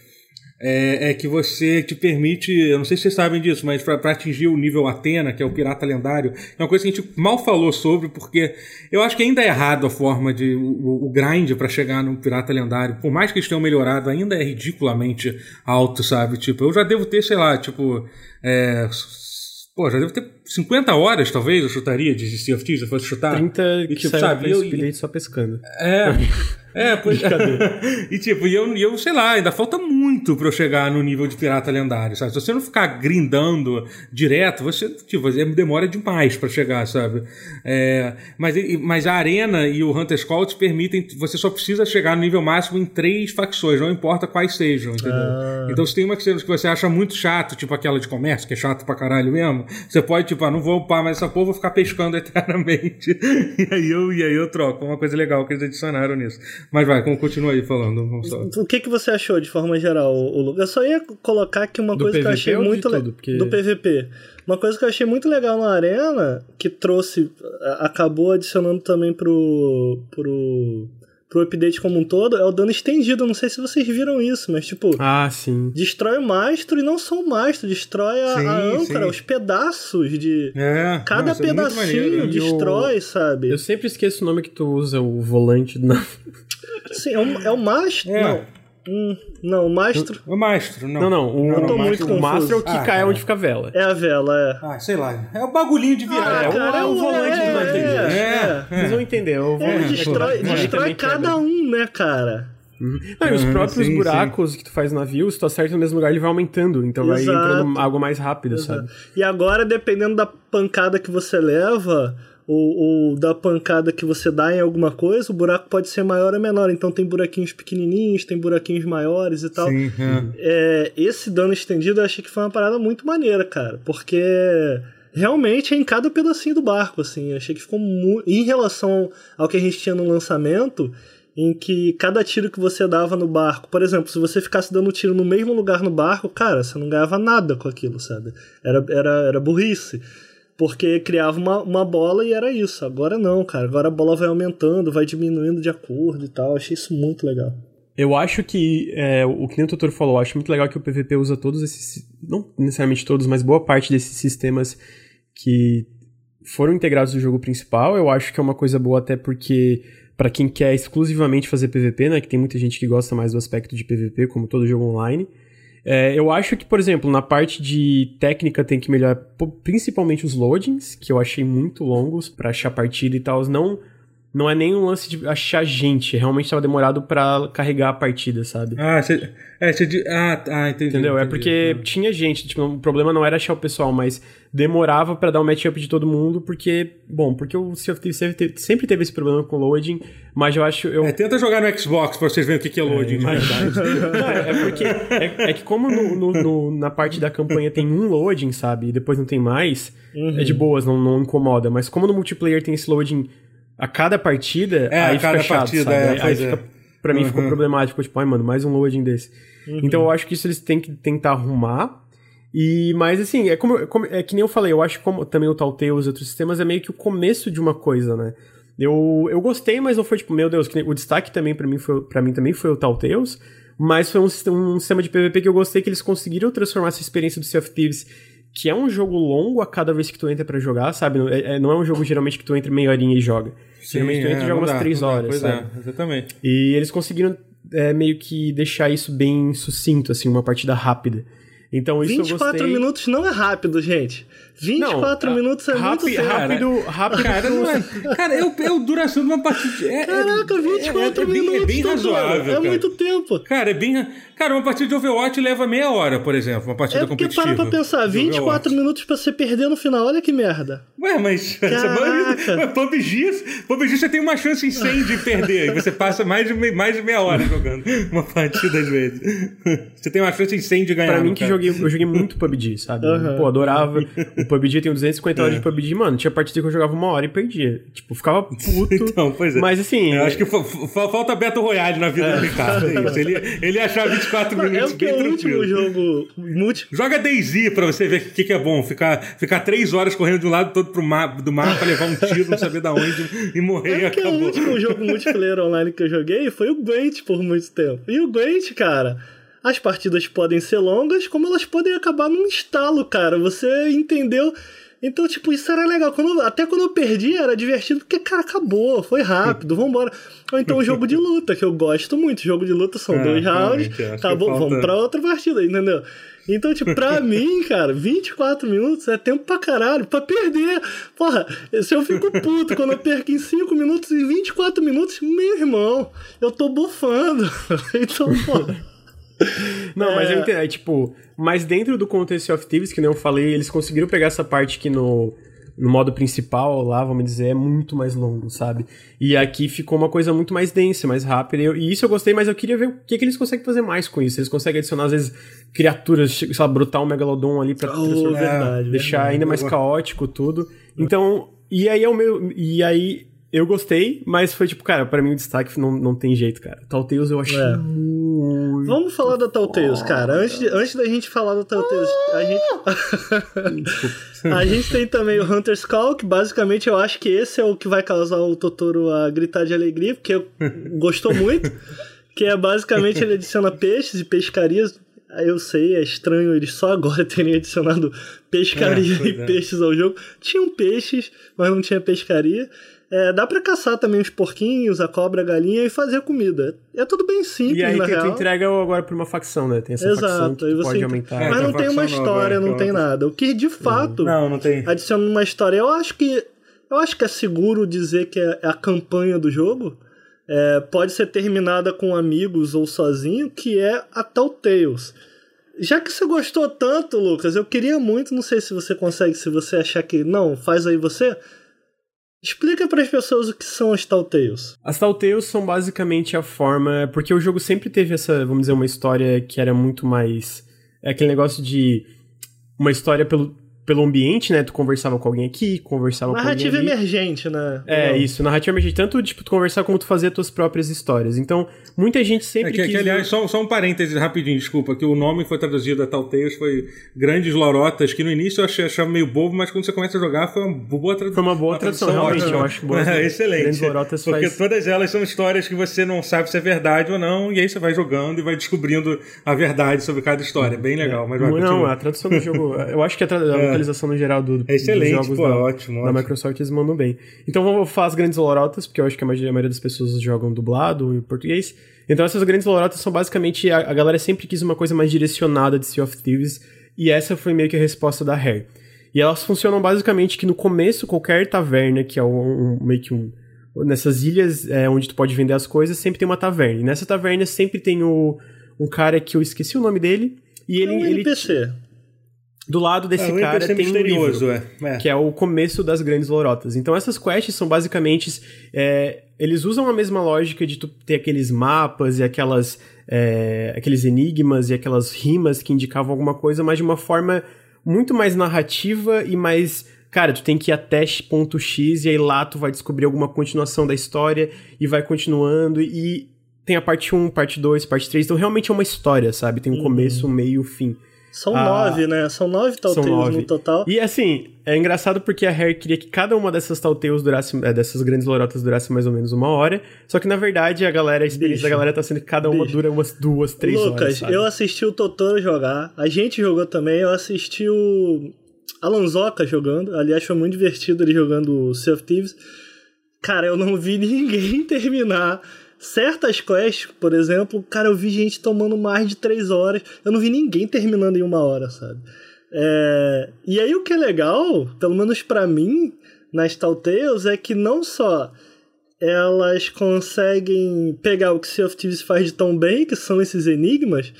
é, é, que você te permite, eu não sei se vocês sabem disso, mas para atingir o nível Atena, que é o pirata lendário, é uma coisa que a gente mal falou sobre, porque eu acho que ainda é errado a forma de o, o grind para chegar no pirata lendário, por mais que eles tenham melhorado, ainda é ridiculamente alto, sabe? Tipo, eu já devo ter, sei lá, tipo, é, Pô, já devo ter 50 horas, talvez, eu chutaria de Sea of Thieves, se eu fosse chutar. 30 e, tipo, sabe, eu, só pescando. É, É, pois E tipo, e eu, eu, sei lá, ainda falta muito para eu chegar no nível de pirata lendário, sabe? Se você não ficar grindando direto, você, tipo, demora demais para chegar, sabe? É, mas, mas a arena e o Hunter Call te permitem, você só precisa chegar no nível máximo em três facções, não importa quais sejam, entendeu? Ah. Então se tem uma que você acha muito chato, tipo aquela de comércio, que é chato pra caralho mesmo, você pode, tipo, ah, não vou upar mais essa porra, vou ficar pescando eternamente. e aí eu, e aí eu troco. Uma coisa legal que eles adicionaram nisso. Mas vai, continua aí falando. O que, que você achou de forma geral, Lucas? Eu só ia colocar aqui uma do coisa PVP que eu achei muito legal. Porque... Do PVP. Uma coisa que eu achei muito legal na Arena, que trouxe. acabou adicionando também pro. pro pro update como um todo é o dano estendido. Não sei se vocês viram isso, mas tipo. Ah, sim. Destrói o mastro e não só o mastro, destrói a, sim, a âncora, sim. os pedaços de. É, Cada não, pedacinho destrói, eu, sabe? Eu sempre esqueço o nome que tu usa, o volante do. Sim, é o, é o mastro. É. Não. Hum, não, o mastro. O mastro, não. Não, não. O, tô o muito o mastro é o que ah, cai onde fica a vela. É a vela, é. Ah, sei lá. É o bagulhinho de virar. Ah, é, cara, é, o, volante é, do é, é, é, Vocês vão entender. Vou, é, destrói, destrói cada um, né, cara? Uhum. Não, e os próprios sim, buracos sim. que tu faz no navio, se tu acerta no mesmo lugar, ele vai aumentando. Então Exato. vai entrando água mais rápido, Exato. sabe? E agora, dependendo da pancada que você leva, ou, ou da pancada que você dá em alguma coisa, o buraco pode ser maior ou menor. Então tem buraquinhos pequenininhos, tem buraquinhos maiores e tal. Sim, é. É, esse dano estendido eu achei que foi uma parada muito maneira, cara, porque realmente é em cada pedacinho do barco, assim. Eu achei que ficou muito. Em relação ao que a gente tinha no lançamento, em que cada tiro que você dava no barco, por exemplo, se você ficasse dando tiro no mesmo lugar no barco, cara, você não ganhava nada com aquilo, sabe? Era, era, era burrice. Porque criava uma, uma bola e era isso. Agora não, cara. Agora a bola vai aumentando, vai diminuindo de acordo e tal. achei isso muito legal. Eu acho que, é, o que o Totoro falou, eu acho muito legal que o PVP usa todos esses. Não necessariamente todos, mas boa parte desses sistemas que foram integrados no jogo principal. Eu acho que é uma coisa boa até porque para quem quer exclusivamente fazer PVP, né, que tem muita gente que gosta mais do aspecto de PVP, como todo jogo online. É, eu acho que, por exemplo, na parte de técnica tem que melhorar principalmente os loadings, que eu achei muito longos para achar partida e tal. Não não é nem um lance de achar gente, realmente estava demorado para carregar a partida, sabe? Ah, você, é, você, ah, ah, entendi. Entendeu? É entendi, é porque é. tinha gente, tipo, o problema não era achar o pessoal, mas demorava para dar o um matchup de todo mundo, porque, bom, porque o Sea of Thieves sempre, teve esse problema com loading, mas eu acho... Eu... É, tenta jogar no Xbox pra vocês verem o que é loading, é, é, é porque, é, é, que como no, no, no, na parte da campanha tem um loading, sabe, e depois não tem mais, uhum. é de boas, não, não incomoda, mas como no multiplayer tem esse loading a cada partida, é, aí fica chato, partida, sabe? É, aí, fica, é. pra mim uhum. ficou problemático, tipo, ai, mano, mais um loading desse. Uhum. Então eu acho que isso eles têm que tentar arrumar. E, mas assim, é como, como, é que nem eu falei, eu acho que como também o Telltale e os outros sistemas é meio que o começo de uma coisa, né? Eu, eu gostei, mas não foi tipo, meu Deus, que o destaque também para mim foi para mim também foi o Telltales, mas foi um, um sistema de PVP que eu gostei que eles conseguiram transformar essa experiência do Sea of Thieves que é um jogo longo a cada vez que tu entra para jogar, sabe? É, é, não é um jogo geralmente que tu entra meia horinha e joga. Sim, geralmente tu entra é, e joga umas dá, três horas, pois sabe? É, exatamente. E eles conseguiram é, meio que deixar isso bem sucinto, assim, uma partida rápida. Então isso 24 eu gostei. minutos não é rápido, gente. 24 não, minutos é rápido, muito tempo. Rápido, rápido. Cara, não é, cara eu, eu duração de uma partida. É, Caraca, 24 é, é, minutos. É bem, razoável. É muito tempo. Cara, é bem. Cara, uma partida de Overwatch leva meia hora, por exemplo. Uma partida é porque competitiva. para pra pensar, 24 minutos pra você perder no final. Olha que merda. Ué, mas. Caraca. PUBG, PUBG você tem uma chance em 100 de perder. e você passa mais de, mais de meia hora jogando uma partida às vezes. Você tem uma chance em 100 de ganhar. Pra mim, que joguei, eu joguei muito PUBG, sabe? Uhum. Pô, adorava. O PUBG tem 250 horas é. de PUBG, mano. Tinha partida que eu jogava uma hora e perdia. Tipo, ficava puto. então, pois é. Mas assim. Eu acho que falta Beto Royale na vida é. do Ricardo. É isso. Ele, ele ia achar 24 minutos é bem é o último jogo multi... Joga DayZ pra você ver o que, que é bom. Ficar, ficar três horas correndo de um lado todo pro mar, do mar pra levar um tiro, não saber da onde e morrer é e acabou. o último jogo multiplayer online que eu joguei foi o Gwent por muito tempo. E o Gwent, cara as partidas podem ser longas, como elas podem acabar num estalo, cara. Você entendeu? Então, tipo, isso era legal. Quando, até quando eu perdi, era divertido, porque, cara, acabou, foi rápido, vambora. Ou então o jogo de luta, que eu gosto muito. Jogo de luta são é, dois rounds, tá bom, falta... vamos pra outra partida, entendeu? Então, tipo, pra mim, cara, 24 minutos é tempo pra caralho, pra perder. Porra, se eu fico puto quando eu perco em 5 minutos e 24 minutos, meu irmão, eu tô bufando. Então, porra. Não, é... mas eu entendo. É, tipo, mas dentro do contexto of Thieves, que nem eu falei, eles conseguiram pegar essa parte que no, no modo principal lá, vamos dizer, é muito mais longo, sabe? E aqui ficou uma coisa muito mais densa, mais rápida. E, eu, e isso eu gostei, mas eu queria ver o que, que eles conseguem fazer mais com isso. Eles conseguem adicionar, às vezes, criaturas, sei lá, brutar um megalodon ali pra oh, verdade, deixar verdade. ainda mais caótico tudo. Então, e aí é o meu. E aí eu gostei, mas foi tipo, cara, para mim o destaque não, não tem jeito, cara. Telltales eu achei é. muito... Vamos falar da Telltales, cara. Antes, de, antes da gente falar da Telltales, a gente... a gente tem também o Hunter's Call, que basicamente eu acho que esse é o que vai causar o Totoro a gritar de alegria, porque gostou muito. que é basicamente ele adiciona peixes e pescarias. Eu sei, é estranho eles só agora terem adicionado pescaria é, e é. peixes ao jogo. Tinham peixes, mas não tinha pescaria. É, dá para caçar também os porquinhos, a cobra, a galinha e fazer comida. É tudo bem simples, E aí na que real. tu entrega agora pra uma facção, né? Tem essa Exato, facção que pode aumentar. É, Mas não tem uma história, não tem nada. O que de uhum. fato não, não tem. adiciona uma história. Eu acho que eu acho que é seguro dizer que é a campanha do jogo. É, pode ser terminada com amigos ou sozinho, que é a Telltales. Já que você gostou tanto, Lucas, eu queria muito, não sei se você consegue, se você achar que não, faz aí você, Explica para as pessoas o que são as Telltales. As Telltales são basicamente a forma. Porque o jogo sempre teve essa, vamos dizer, uma história que era muito mais. É aquele negócio de. Uma história pelo, pelo ambiente, né? Tu conversava com alguém aqui, conversava narrativa com alguém ali. emergente, né? É, Não. isso, narrativa emergente. Tanto, tipo, tu conversar como tu fazer as tuas próprias histórias. Então, muita gente sempre é que, quis... que aliás, só, só um parêntese rapidinho, desculpa, que o nome foi traduzido a Telltales, foi Grandes Lorotas, que no início eu achei, achava meio bobo, mas quando você começa a jogar foi uma boa tradução. Foi uma boa uma tradução, realmente, ótima. eu acho boa. É, excelente. Grandes Lorotas Porque faz... todas elas são histórias que você não sabe se é verdade ou não, e aí você vai jogando e vai descobrindo a verdade sobre cada história. Bem legal, mas vai, Não, continua. a tradução do jogo... Eu acho que a, tra... a é. Localização no geral do é excelente, jogos pô, da, ótimo, da ótimo. Microsoft, eles mandam bem. Então vamos falar as grandes lorotas, porque eu acho que a maioria das pessoas jogam dublado em português. Então essas grandes lorotas são basicamente. A, a galera sempre quis uma coisa mais direcionada de Sea of Thieves, e essa foi meio que a resposta da Rare. E elas funcionam basicamente que no começo, qualquer taverna, que é um, um meio que um. Nessas ilhas é, onde tu pode vender as coisas, sempre tem uma taverna. E nessa taverna sempre tem o, um cara que eu esqueci o nome dele. E ele. É um ele NPC. Do lado desse é, cara tem um livro, é. É. que é o começo das grandes lorotas. Então essas quests são basicamente... É, eles usam a mesma lógica de tu ter aqueles mapas e aquelas, é, aqueles enigmas e aquelas rimas que indicavam alguma coisa, mas de uma forma muito mais narrativa e mais... Cara, tu tem que ir até ponto X e aí lá tu vai descobrir alguma continuação da história e vai continuando e tem a parte 1, parte 2, parte 3. Então realmente é uma história, sabe? Tem um uhum. começo, um meio um fim. São ah, nove, né? São nove Telltales no total. E assim, é engraçado porque a Rare queria que cada uma dessas Telltales durasse, é, dessas grandes lorotas durasse mais ou menos uma hora. Só que na verdade a galera, a experiência Bicho. da galera tá sendo que cada uma Bicho. dura umas duas, três Lucas, horas. Lucas, eu assisti o Totoro jogar, a gente jogou também, eu assisti o Alonsoca jogando. Aliás, foi muito divertido ele jogando Sea of Thieves. Cara, eu não vi ninguém terminar certas quests, por exemplo, cara, eu vi gente tomando mais de três horas. Eu não vi ninguém terminando em uma hora, sabe? É... E aí o que é legal, pelo menos para mim, nas Telltales, é que não só elas conseguem pegar o que Sea of Thieves faz de tão bem, que são esses enigmas,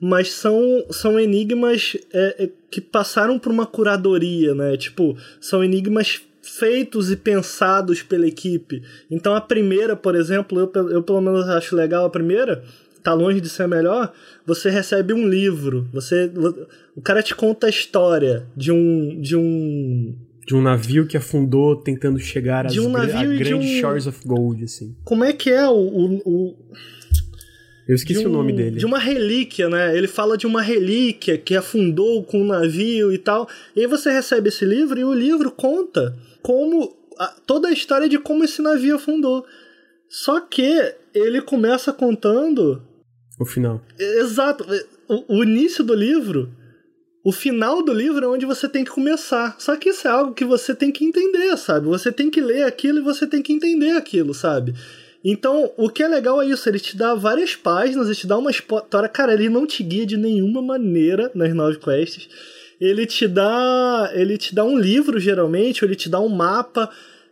mas são, são enigmas é, é, que passaram por uma curadoria, né? Tipo, são enigmas feitos e pensados pela equipe. Então a primeira, por exemplo, eu, eu pelo menos acho legal a primeira, tá longe de ser melhor, você recebe um livro, você o cara te conta a história de um de um de um navio que afundou tentando chegar às um navio a grandes um... shores of gold assim. Como é que é o, o, o... Eu esqueci um, o nome dele. De uma relíquia, né? Ele fala de uma relíquia que afundou com um navio e tal. E aí você recebe esse livro e o livro conta como a, toda a história de como esse navio afundou. Só que ele começa contando o final. Exato. O, o, início do livro, o final do livro é onde você tem que começar. Só que isso é algo que você tem que entender, sabe? Você tem que ler aquilo e você tem que entender aquilo, sabe? Então, o que é legal é isso, ele te dá várias páginas, ele te dá uma história. Cara, ele não te guia de nenhuma maneira nas nove quests ele te dá ele te dá um livro geralmente, ou ele te dá um mapa.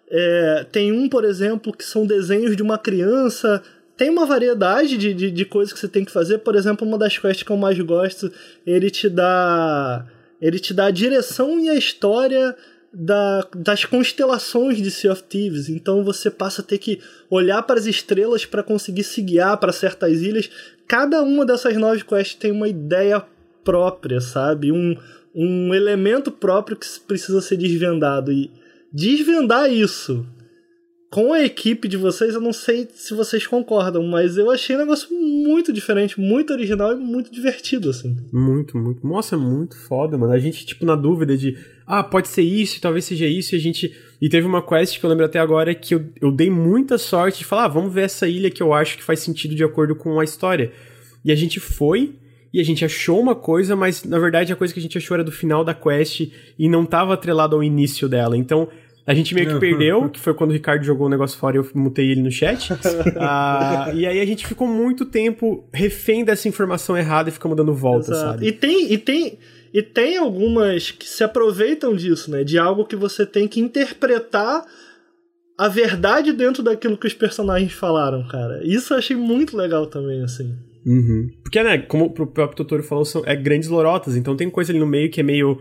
É, tem um, por exemplo, que são desenhos de uma criança. Tem uma variedade de, de, de coisas que você tem que fazer. Por exemplo, uma das quests que eu mais gosto, ele te dá ele te dá a direção e a história da, das constelações de Sea of Thieves. Então você passa a ter que olhar para as estrelas para conseguir se guiar para certas ilhas. Cada uma dessas nove quests tem uma ideia própria, sabe? Um, um elemento próprio que precisa ser desvendado. E desvendar isso com a equipe de vocês, eu não sei se vocês concordam, mas eu achei um negócio muito diferente, muito original e muito divertido, assim. Muito, muito. Nossa, muito foda, mano. A gente, tipo, na dúvida de, ah, pode ser isso, talvez seja isso, e a gente. E teve uma quest que eu lembro até agora que eu, eu dei muita sorte de falar, ah, vamos ver essa ilha que eu acho que faz sentido de acordo com a história. E a gente foi, e a gente achou uma coisa, mas na verdade a coisa que a gente achou era do final da quest e não estava atrelado ao início dela. Então a gente meio que perdeu, que foi quando o Ricardo jogou o negócio fora e eu mutei ele no chat. ah, e aí a gente ficou muito tempo refém dessa informação errada e ficamos dando volta, Exato. sabe? E tem, e tem. E tem algumas que se aproveitam disso, né? De algo que você tem que interpretar a verdade dentro daquilo que os personagens falaram, cara. Isso eu achei muito legal também, assim. Uhum. Porque, né, como o próprio Totoro falou, são é grandes lorotas, então tem coisa ali no meio que é meio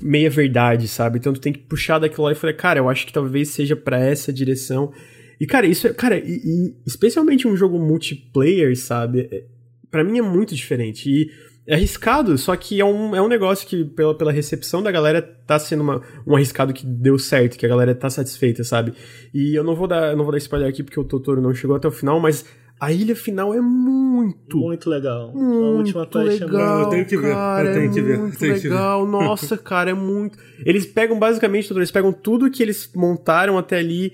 meia verdade, sabe? Então tu tem que puxar daquilo lá e falar, cara, eu acho que talvez seja para essa direção. E, cara, isso é. Cara, e, e especialmente um jogo multiplayer, sabe? É, para mim é muito diferente. E é arriscado, só que é um, é um negócio que, pela, pela recepção da galera, tá sendo uma, um arriscado que deu certo, que a galera tá satisfeita, sabe? E eu não vou dar, não vou dar spoiler aqui porque o Totoro não chegou até o final, mas a ilha final é muito. Muito legal. Muito a última é legal, é muito... Eu tenho que ver. Cara, eu tenho que ver. Muito legal. Nossa, cara, é muito. Eles pegam basicamente tudo. Eles pegam tudo que eles montaram até ali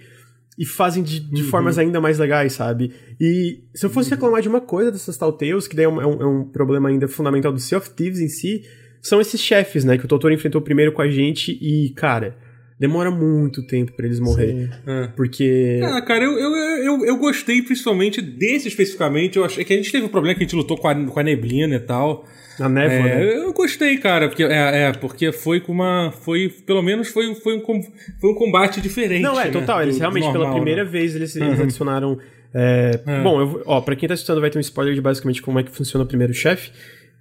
e fazem de, de uhum. formas ainda mais legais, sabe? E se eu fosse uhum. reclamar de uma coisa dessas Telltales, que daí é um, é um, é um problema ainda fundamental do Sea of Thieves em si, são esses chefes, né? Que o Totoro enfrentou primeiro com a gente e, cara demora muito tempo para eles morrerem. É. Porque. Ah, cara, eu, eu, eu, eu, gostei principalmente desse especificamente. Eu achei que a gente teve um problema que a gente lutou com a, com a neblina e tal. A névoa, é, né? Eu gostei, cara, porque é, é, porque foi com uma. Foi, pelo menos foi, foi, um, foi um combate diferente. Não, é, né? total. Eles do, realmente, do normal, pela primeira né? vez, eles, eles uhum. adicionaram. É, é. Bom, eu, ó, pra quem tá assistindo, vai ter um spoiler de basicamente como é que funciona o primeiro chefe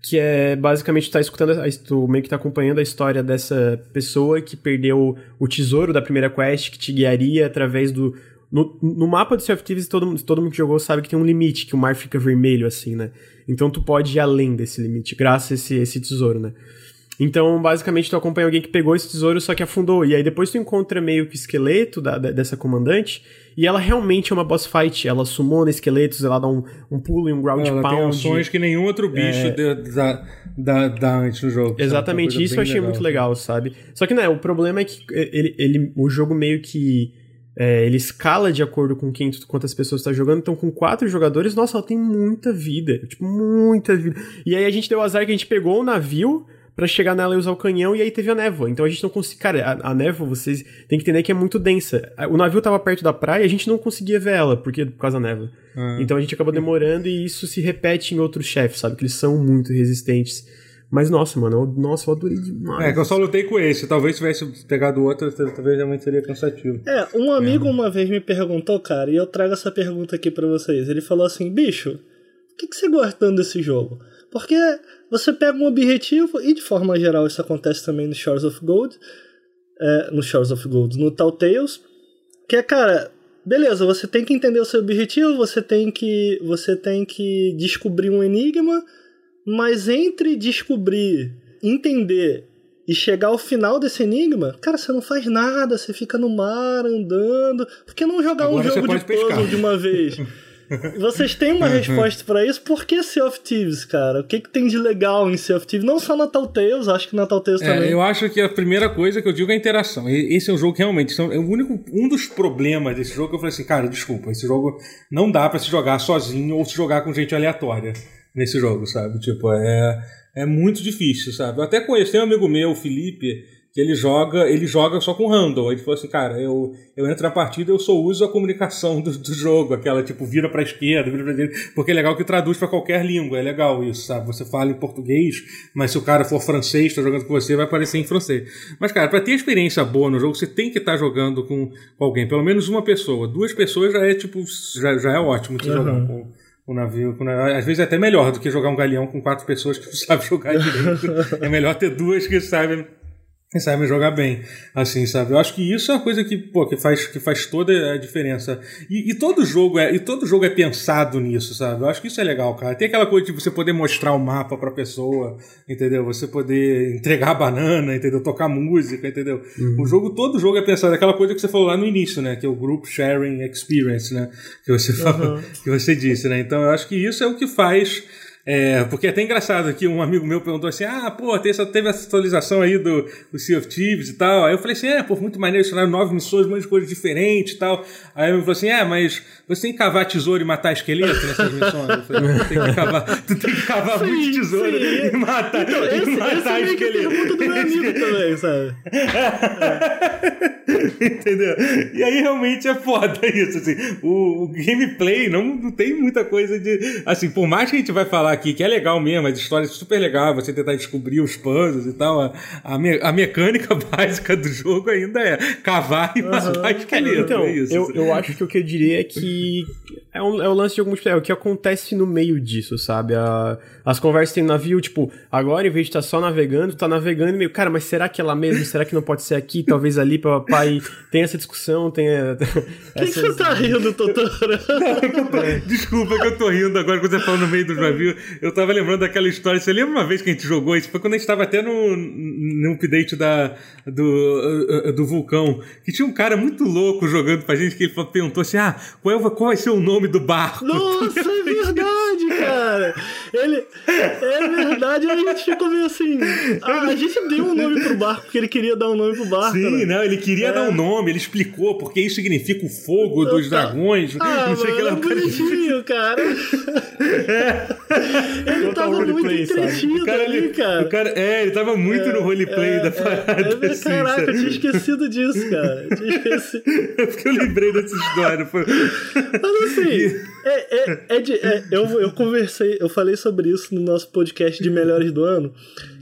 que é basicamente tá escutando, tu meio que tá acompanhando a história dessa pessoa que perdeu o tesouro da primeira quest que te guiaria através do. No, no mapa do Sea of Thieves, todo, todo mundo que jogou sabe que tem um limite, que o mar fica vermelho, assim, né? Então tu pode ir além desse limite, graças a esse, esse tesouro, né? Então, basicamente, tu acompanha alguém que pegou esse tesouro, só que afundou. E aí depois tu encontra meio que o esqueleto da, da, dessa comandante, e ela realmente é uma boss fight. Ela sumona esqueletos, ela dá um, um pulo e um ground ela pound. Ela tem ações que nenhum outro bicho é... dá, dá, dá antes no jogo. Exatamente, isso eu achei legal. muito legal, sabe? Só que, né, o problema é que ele, ele, o jogo meio que... É, ele escala de acordo com quem, quantas pessoas está jogando. Então, com quatro jogadores, nossa, ela tem muita vida. Tipo, muita vida. E aí a gente deu azar que a gente pegou o navio para chegar nela e usar o canhão, e aí teve a névoa. Então a gente não conseguia. Cara, a, a, névoa, vocês têm que entender que é muito densa. O navio tava perto da praia e a gente não conseguia ver ela, porque por causa da névoa. Ah. Então a gente acabou demorando e isso se repete em outros chefes, sabe? Que eles são muito resistentes. Mas nossa, mano, eu, nossa, eu adorei demais. É, que eu só lutei com esse. Talvez se tivesse pegado outro, talvez realmente seria cansativo. É, um amigo é. uma vez me perguntou, cara, e eu trago essa pergunta aqui para vocês. Ele falou assim: bicho, o que, que você gosta desse jogo? Porque você pega um objetivo, e de forma geral isso acontece também no Shores of Gold, é, no Shores of Gold, no Telltales, que é, cara, beleza, você tem que entender o seu objetivo, você tem que, você tem que descobrir um enigma, mas entre descobrir, entender e chegar ao final desse enigma, cara, você não faz nada, você fica no mar andando. Por que não jogar Agora um jogo de puzzle pescar. de uma vez? Vocês têm uma resposta para isso? Por que Sea of Thieves, cara? O que, que tem de legal em Sea of Thieves? Não só na Telltales, acho que na Telltales é, também. Eu acho que a primeira coisa que eu digo é a interação. Esse é um jogo que realmente... É o único, um dos problemas desse jogo que eu falei assim, cara, desculpa, esse jogo não dá para se jogar sozinho ou se jogar com gente aleatória nesse jogo, sabe? Tipo, é, é muito difícil, sabe? Eu até conheço, tem um amigo meu, o Felipe que ele joga, ele joga só com random. Ele falou assim, cara, eu, eu entro na partida, eu só uso a comunicação do, do jogo, aquela tipo, vira pra esquerda, vira pra direita, porque é legal que traduz para qualquer língua, é legal isso, sabe? Você fala em português, mas se o cara for francês, tá jogando com você, vai aparecer em francês. Mas, cara, para ter experiência boa no jogo, você tem que estar tá jogando com, alguém, pelo menos uma pessoa. Duas pessoas já é tipo, já, já é ótimo de uhum. jogar com o navio, Às vezes é até melhor do que jogar um galeão com quatro pessoas que não sabem jogar direito. é melhor ter duas que sabem quem sabe jogar bem, assim, sabe? Eu acho que isso é uma coisa que, pô, que faz, que faz toda a diferença. E, e, todo jogo é, e todo jogo é pensado nisso, sabe? Eu acho que isso é legal, cara. Tem aquela coisa de você poder mostrar o mapa pra pessoa, entendeu? Você poder entregar a banana, entendeu? Tocar música, entendeu? Uhum. O jogo, todo jogo é pensado. Aquela coisa que você falou lá no início, né? Que é o Group Sharing Experience, né? Que você falou, uhum. que você disse, né? Então eu acho que isso é o que faz é, porque é até engraçado que um amigo meu perguntou assim: ah, pô, teve essa, atualização aí do, do Sea of Thieves e tal. Aí eu falei assim: é, pô, muito maneiro, adicionaram nove missões, um monte de coisas diferentes e tal. Aí ele falou assim: é, mas você tem que cavar tesouro e matar esqueleto nessas missões? Eu falei: tu tem que cavar, tu tem que cavar sim, muito tesouro sim. e matar, então, esse, e matar esse esqueleto. Essa é do meu amigo também, sabe? É. Entendeu? E aí realmente é foda isso, assim. O, o gameplay não, não tem muita coisa de. Assim, por mais que a gente vai falar aqui, que é legal mesmo, a história é super legal, você tentar descobrir os puzzles e tal. A, a, me, a mecânica básica do jogo ainda é cavar e uhum. matar esqueleto. Então, é isso. Eu, eu acho que o que eu diria é que é, um, é o lance de algum multiplayer, é o que acontece no meio disso, sabe? A, as conversas tem no navio, tipo, agora em vez de estar tá só navegando, tá navegando meio, cara, mas será que é lá mesmo? Será que não pode ser aqui? Talvez ali, papai. Tem essa discussão, tem. A, que, que você tá rindo, Totoro? Desculpa que eu tô rindo agora quando você falou no meio do navio. Eu tava lembrando daquela história. Você lembra uma vez que a gente jogou isso? Foi quando a gente tava até no, no update da, do, do vulcão. Que tinha um cara muito louco jogando pra gente que ele perguntou assim: ah, qual, é, qual vai ser o nome do barco? Nossa, é verdade, cara! Ele. É verdade, a gente ficou meio assim. A, a gente deu um nome pro barco, porque ele queria dar um nome pro barco. Sim, né? não, ele queria é. dar um nome, ele explicou porque isso significa o fogo dos tá. dragões. Ah, não sei mano, que é bonitinho, cara. É. Ele tava muito entretido cara, ali, ele, cara. O cara. É, ele tava muito é, no roleplay é, da é, parada. É, assim, caraca, sabe? eu tinha esquecido disso, cara. Eu tinha esquecido. É porque eu lembrei dessa história. Foi... Mas assim, é, é, é, de, é, eu, eu conversei, eu falei sobre isso no nosso podcast de melhores do ano,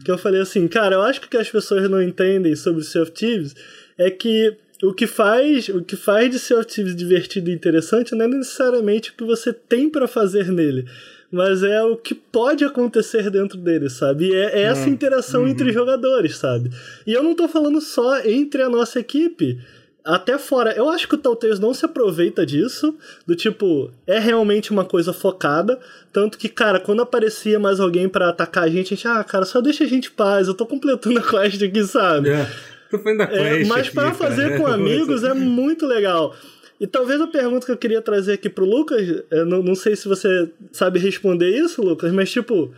que eu falei assim, cara, eu acho que o que as pessoas não entendem sobre Sea of Thieves é que o que faz o que faz de Sea of Thieves divertido e interessante não é necessariamente o que você tem para fazer nele, mas é o que pode acontecer dentro dele, sabe? E é, é essa hum, interação uhum. entre jogadores, sabe? E eu não tô falando só entre a nossa equipe até fora. Eu acho que o Telltales não se aproveita disso, do tipo, é realmente uma coisa focada, tanto que, cara, quando aparecia mais alguém para atacar a gente, a gente, ah, cara, só deixa a gente em paz, eu tô completando a quest aqui, sabe? É, tô fazendo a é, quest é, Mas para fazer cara, com amigos é muito legal. E talvez a pergunta que eu queria trazer aqui pro Lucas, eu não, não sei se você sabe responder isso, Lucas, mas tipo,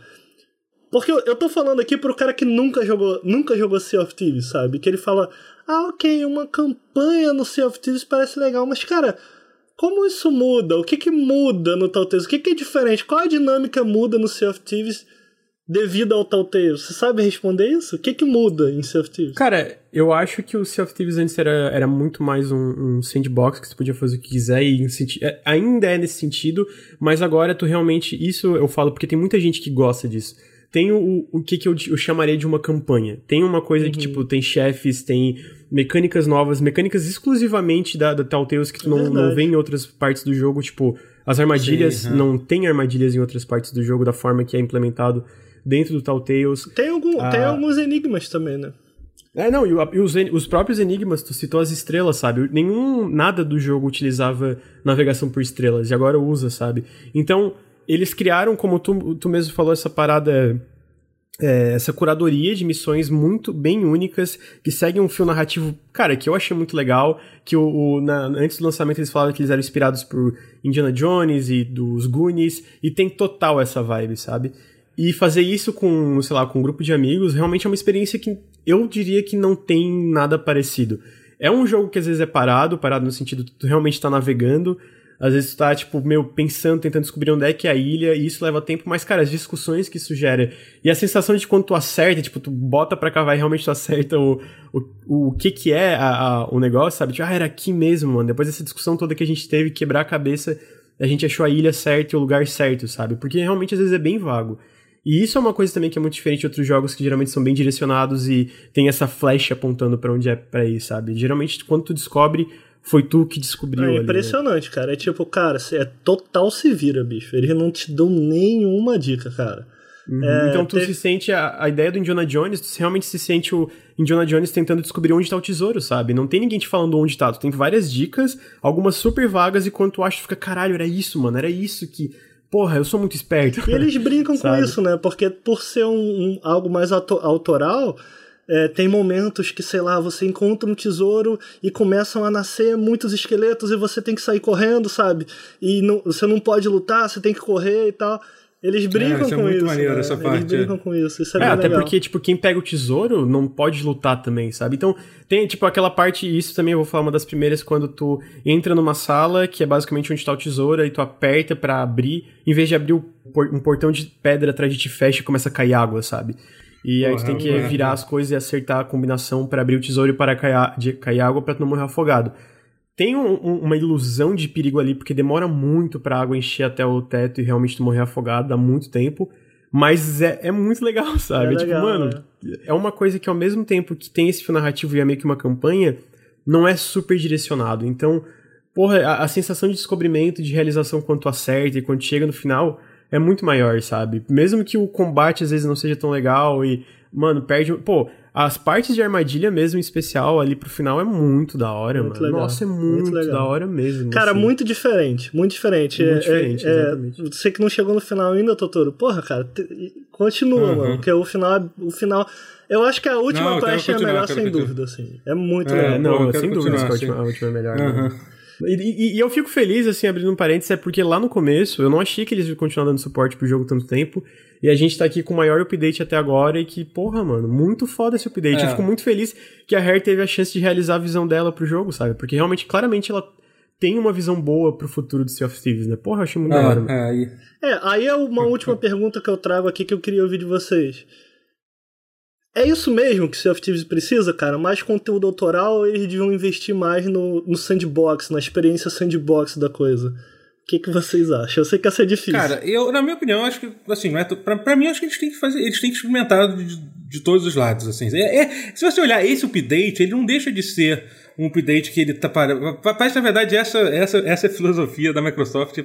porque eu, eu tô falando aqui pro cara que nunca jogou, nunca jogou Sea of Thieves, sabe? Que ele fala, ah, ok, uma campanha no Sea of Thieves parece legal, mas cara, como isso muda? O que que muda no Telltales? O que que é diferente? Qual a dinâmica muda no Sea of Thieves devido ao Telltales? Você sabe responder isso? O que que muda em Sea of Thieves? Cara, eu acho que o Sea of Thieves antes era, era muito mais um, um sandbox que você podia fazer o que quiser e é, ainda é nesse sentido, mas agora tu realmente, isso eu falo porque tem muita gente que gosta disso tem o, o que, que eu, eu chamaria de uma campanha. Tem uma coisa uhum. que, tipo, tem chefes, tem mecânicas novas, mecânicas exclusivamente da, da Telltales que tu não, não vê em outras partes do jogo, tipo, as armadilhas, Sim, uhum. não tem armadilhas em outras partes do jogo da forma que é implementado dentro do Telltales. Tem, algum, ah, tem alguns enigmas também, né? É, não, e, e os, os, próprios enigmas, tu citou as estrelas, sabe? Nenhum, nada do jogo utilizava navegação por estrelas, e agora usa, sabe? Então, eles criaram, como tu, tu mesmo falou, essa parada. É, essa curadoria de missões muito bem únicas que seguem um fio narrativo, cara, que eu achei muito legal. Que o, o na, antes do lançamento eles falavam que eles eram inspirados por Indiana Jones e dos Goonies, e tem total essa vibe, sabe? E fazer isso com, sei lá, com um grupo de amigos realmente é uma experiência que eu diria que não tem nada parecido. É um jogo que às vezes é parado, parado no sentido de tu realmente tá navegando, às vezes tu tá, tipo, meio pensando, tentando descobrir onde é que é a ilha, e isso leva tempo, mas, cara, as discussões que isso gera, e a sensação de quando tu acerta, tipo, tu bota pra cavar e realmente tu acerta o, o, o que que é a, a, o negócio, sabe? Tipo, ah, era aqui mesmo, mano. Depois dessa discussão toda que a gente teve, quebrar a cabeça, a gente achou a ilha certa e o lugar certo, sabe? Porque realmente às vezes é bem vago. E isso é uma coisa também que é muito diferente de outros jogos que geralmente são bem direcionados e tem essa flecha apontando para onde é pra ir, sabe? Geralmente, quando tu descobre foi tu que descobriu. É ali, né? impressionante, cara. É tipo, cara, é total se vira, bicho. Eles não te dão nenhuma dica, cara. Uhum. É, então tu se sente a, a, ideia do Indiana Jones, tu realmente se sente o Indiana Jones tentando descobrir onde tá o tesouro, sabe? Não tem ninguém te falando onde tá, tu tem várias dicas, algumas super vagas e quando tu acha, fica, caralho, era isso, mano, era isso que porra, eu sou muito esperto. E eles brincam com isso, né? Porque por ser um, um algo mais autoral, é, tem momentos que, sei lá, você encontra um tesouro e começam a nascer muitos esqueletos e você tem que sair correndo, sabe? E não, você não pode lutar, você tem que correr e tal. Eles brincam é, com é isso. Maneiro, né? essa Eles parte, brincam é. com isso. Isso é, é até legal. porque, tipo, quem pega o tesouro não pode lutar também, sabe? Então, tem, tipo, aquela parte, isso também eu vou falar uma das primeiras, quando tu entra numa sala, que é basicamente onde tá o tesouro, e tu aperta para abrir, em vez de abrir um portão de pedra atrás de ti fecha e começa a cair água, sabe? E aí tu tem que virar as coisas e acertar a combinação para abrir o tesouro e para cair, de, cair água para tu não morrer afogado. Tem um, um, uma ilusão de perigo ali, porque demora muito pra água encher até o teto e realmente tu morrer afogado, dá muito tempo. Mas é, é muito legal, sabe? É tipo, legal, mano, é. é uma coisa que ao mesmo tempo que tem esse fio narrativo e é meio que uma campanha, não é super direcionado. Então, porra, a, a sensação de descobrimento, de realização quando tu acerta e quando chega no final é muito maior, sabe? Mesmo que o combate às vezes não seja tão legal e, mano, perde. Pô, as partes de armadilha mesmo, em especial, ali pro final é muito da hora, muito mano. Legal. Nossa, é muito, muito da hora mesmo. Cara, assim. muito diferente, muito diferente. Muito é, diferente, é, exatamente. É, você que não chegou no final ainda, Totoro, porra, cara, te, continua, uhum. mano, porque o final, o final... Eu acho que a última não, quest é a melhor, sem dúvida, assim. É muito é, legal. Não, sem dúvida que a última, a última é melhor. Uhum. E, e, e, eu fico feliz, assim, abrindo um parênteses, é porque lá no começo eu não achei que eles iam continuar dando suporte pro jogo tanto tempo. E a gente tá aqui com o maior update até agora e que, porra, mano, muito foda esse update. É. Eu fico muito feliz que a Rare teve a chance de realizar a visão dela pro jogo, sabe? Porque realmente, claramente, ela tem uma visão boa pro futuro do Sea of Thieves, né? Porra, eu achei muito é, da hora. É, aí... é, aí é uma última pergunta que eu trago aqui que eu queria ouvir de vocês. É isso mesmo que Sea of Thieves precisa, cara? Mais conteúdo autoral eles deviam investir mais no, no sandbox, na experiência sandbox da coisa. O que, que vocês acham? Eu sei que essa é difícil. Cara, eu, na minha opinião, acho que, assim, é, pra, pra mim, acho que eles têm que fazer, eles têm que experimentar de, de todos os lados, assim. É, é, se você olhar esse update, ele não deixa de ser um update que ele tá para. Parece, na verdade, essa, essa, essa é a filosofia da Microsoft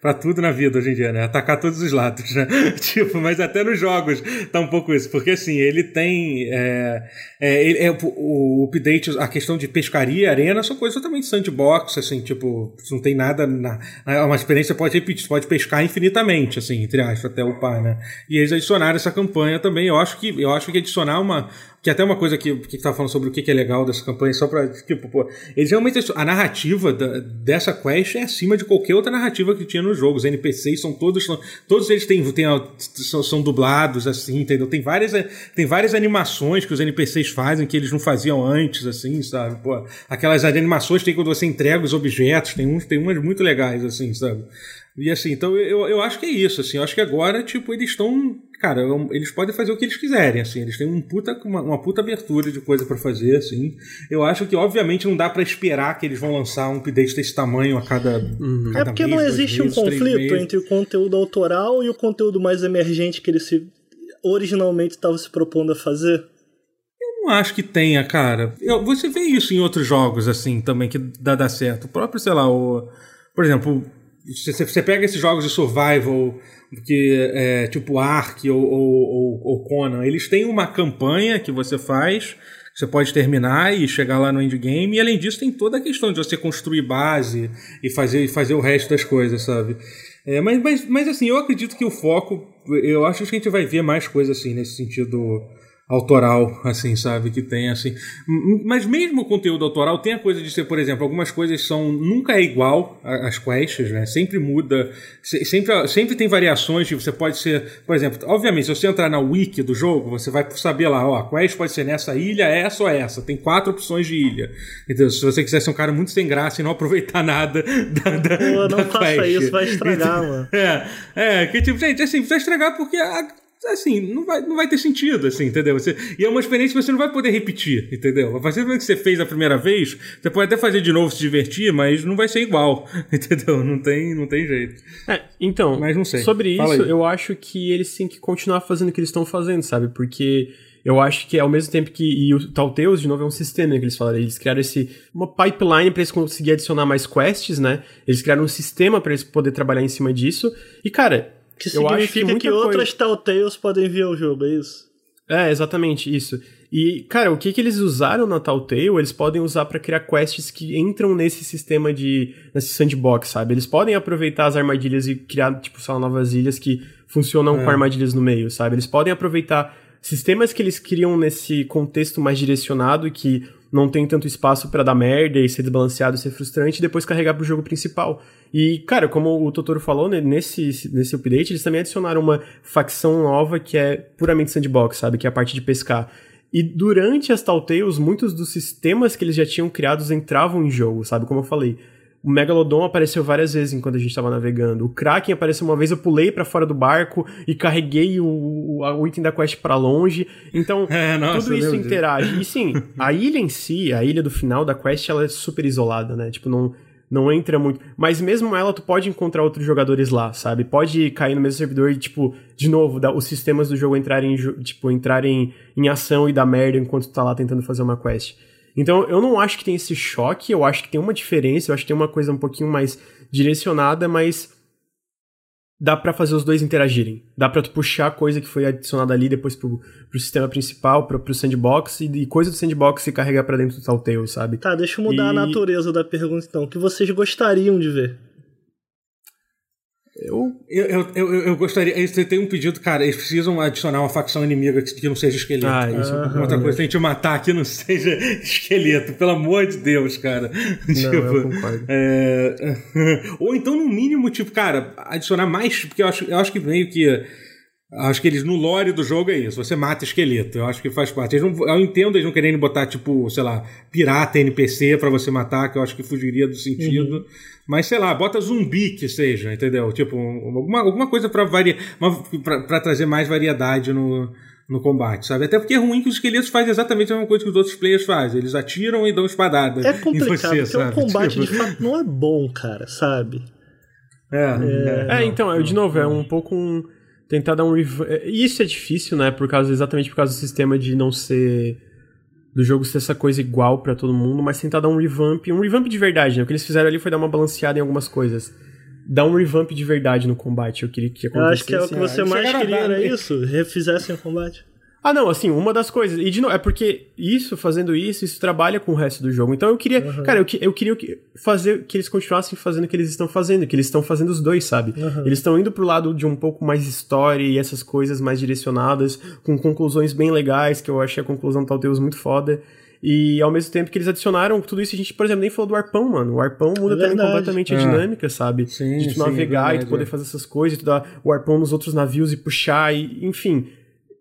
para tudo na vida hoje em dia, né? Atacar todos os lados, né? tipo, mas até nos jogos tá um pouco isso. Porque assim, ele tem. É, é, ele, é, o, o update, a questão de pescaria, arena, são coisas totalmente sandbox, assim, tipo, não tem nada. Na, é uma experiência pode repetir, pode pescar infinitamente, assim, entre aspas, até upar, né? E eles adicionaram essa campanha também. Eu acho que, eu acho que adicionar uma, que até uma coisa que, que tava falando sobre o que é legal dessa campanha, só pra, tipo, pô, eles realmente, a narrativa da, dessa quest é acima de qualquer outra narrativa que tinha nos jogos. Os NPCs são todos, todos eles têm, têm são, são, dublados, assim, entendeu? Tem várias, tem várias animações que os NPCs fazem que eles não faziam antes, assim, sabe? Pô, aquelas animações tem quando você entrega os objetos, tem uns, tem umas muito legais, assim, sabe? E assim, então eu, eu acho que é isso, assim, eu acho que agora, tipo, eles estão cara, eles podem fazer o que eles quiserem, assim, eles têm um puta, uma, uma puta abertura de coisa para fazer, assim. Eu acho que, obviamente, não dá para esperar que eles vão lançar um update desse tamanho a cada. Uhum. cada é porque mês, não existe meses, um conflito entre o conteúdo autoral e o conteúdo mais emergente que eles se, originalmente estavam se propondo a fazer. Eu não acho que tenha, cara. Eu, você vê isso em outros jogos, assim, também, que dá, dá certo. O próprio, sei lá, o. Por exemplo, você, pega esses jogos de survival que é, tipo Ark ou, ou, ou, Conan, eles têm uma campanha que você faz, você pode terminar e chegar lá no endgame, e além disso tem toda a questão de você construir base e fazer, fazer o resto das coisas, sabe? É, mas, mas, mas assim, eu acredito que o foco, eu acho que a gente vai ver mais coisas assim, nesse sentido autoral, assim, sabe? Que tem, assim. Mas mesmo o conteúdo autoral tem a coisa de ser, por exemplo, algumas coisas são. Nunca é igual às quests, né? Sempre muda. Sempre, sempre tem variações. Você pode ser. Por exemplo, obviamente, se você entrar na wiki do jogo, você vai saber lá, ó, a quest pode ser nessa ilha, essa ou essa. Tem quatro opções de ilha. Então, se você quiser ser um cara muito sem graça e não aproveitar nada da, da, Pô, não da faça quest. isso, vai estragar, então, mano. É, é, que tipo, gente, assim, vai estragar porque a assim, não vai, não vai ter sentido, assim, entendeu? Você, e é uma experiência que você não vai poder repetir, entendeu? A partir do momento que você fez a primeira vez, você pode até fazer de novo se divertir, mas não vai ser igual, entendeu? Não tem, não tem jeito. É, então, mas não sei. sobre Fala isso, aí. eu acho que eles têm que continuar fazendo o que eles estão fazendo, sabe? Porque eu acho que ao mesmo tempo que. E o Talteus, de novo, é um sistema que eles falaram. Eles criaram esse. Uma pipeline para eles conseguirem adicionar mais quests, né? Eles criaram um sistema para eles poderem trabalhar em cima disso. E, cara, que eu significa que, que outras Telltales podem ver o jogo, é isso? É, exatamente, isso. E, cara, o que, que eles usaram na Telltale, eles podem usar para criar quests que entram nesse sistema de. nesse sandbox, sabe? Eles podem aproveitar as armadilhas e criar, tipo, só novas ilhas que funcionam é. com armadilhas no meio, sabe? Eles podem aproveitar sistemas que eles criam nesse contexto mais direcionado e que não tem tanto espaço para dar merda e ser desbalanceado e ser frustrante e depois carregar pro jogo principal. E, cara, como o Totoro falou, né, nesse, nesse update, eles também adicionaram uma facção nova que é puramente sandbox, sabe? Que é a parte de pescar. E durante as Telltales, muitos dos sistemas que eles já tinham criados entravam em jogo, sabe? Como eu falei. O Megalodon apareceu várias vezes enquanto a gente estava navegando. O Kraken apareceu uma vez, eu pulei para fora do barco e carreguei o, o, o item da quest para longe. Então, é, nossa, tudo isso interage. E sim, a ilha em si, a ilha do final da quest, ela é super isolada, né? Tipo, não, não entra muito. Mas mesmo ela, tu pode encontrar outros jogadores lá, sabe? Pode cair no mesmo servidor e, tipo, de novo, os sistemas do jogo entrarem, tipo, entrarem em ação e dar merda enquanto tu tá lá tentando fazer uma quest. Então eu não acho que tem esse choque, eu acho que tem uma diferença, eu acho que tem uma coisa um pouquinho mais direcionada, mas dá para fazer os dois interagirem. Dá para tu puxar a coisa que foi adicionada ali depois pro, pro sistema principal, pro, pro sandbox, e, e coisa do sandbox se carregar para dentro do Telltale, sabe? Tá, deixa eu mudar e... a natureza da pergunta então. O que vocês gostariam de ver? Eu, eu, eu, eu, gostaria. Você tem um pedido, cara, eles precisam adicionar uma facção inimiga que, não seja esqueleto. Ah, isso é Outra coisa, tem que matar que não seja esqueleto, pelo amor de Deus, cara. Não, tipo, eu concordo. É... Ou então, no mínimo, tipo, cara, adicionar mais. Porque eu acho, eu acho que meio que. Acho que eles, no lore do jogo é isso. Você mata esqueleto. Eu acho que faz parte. Não, eu entendo eles não querendo botar, tipo, sei lá, pirata NPC para você matar, que eu acho que fugiria do sentido. Uhum. Mas sei lá, bota zumbi que seja, entendeu? Tipo, alguma, alguma coisa para variar, para trazer mais variedade no, no combate, sabe? Até porque é ruim que os esqueletos fazem exatamente a mesma coisa que os outros players fazem. Eles atiram e dão espadadas. É complicado, você, porque sabe? o combate tipo... de fato não é bom, cara, sabe? É, é, é, é então, não, de novo, é um pouco um. Tentar dar um. Isso é difícil, né? Por causa, exatamente por causa do sistema de não ser do jogo ser essa coisa igual para todo mundo, mas tentar dar um revamp, um revamp de verdade, né? O que eles fizeram ali foi dar uma balanceada em algumas coisas. Dar um revamp de verdade no combate, eu queria que acontecesse. Eu acho que é o que você mais queria, era isso, refizessem o combate. Ah, não, assim, uma das coisas. E de novo, é porque isso, fazendo isso, isso trabalha com o resto do jogo. Então eu queria. Uhum. Cara, eu, eu queria fazer que eles continuassem fazendo o que eles estão fazendo, que eles estão fazendo os dois, sabe? Uhum. Eles estão indo pro lado de um pouco mais história e essas coisas mais direcionadas, com conclusões bem legais, que eu achei a conclusão do Telltales muito foda. E ao mesmo tempo que eles adicionaram tudo isso, a gente, por exemplo, nem falou do arpão, mano. O arpão muda é também completamente a é. dinâmica, sabe? Sim, de tu navegar e tu poder fazer essas coisas, e tu dar o arpão nos outros navios e puxar, e, enfim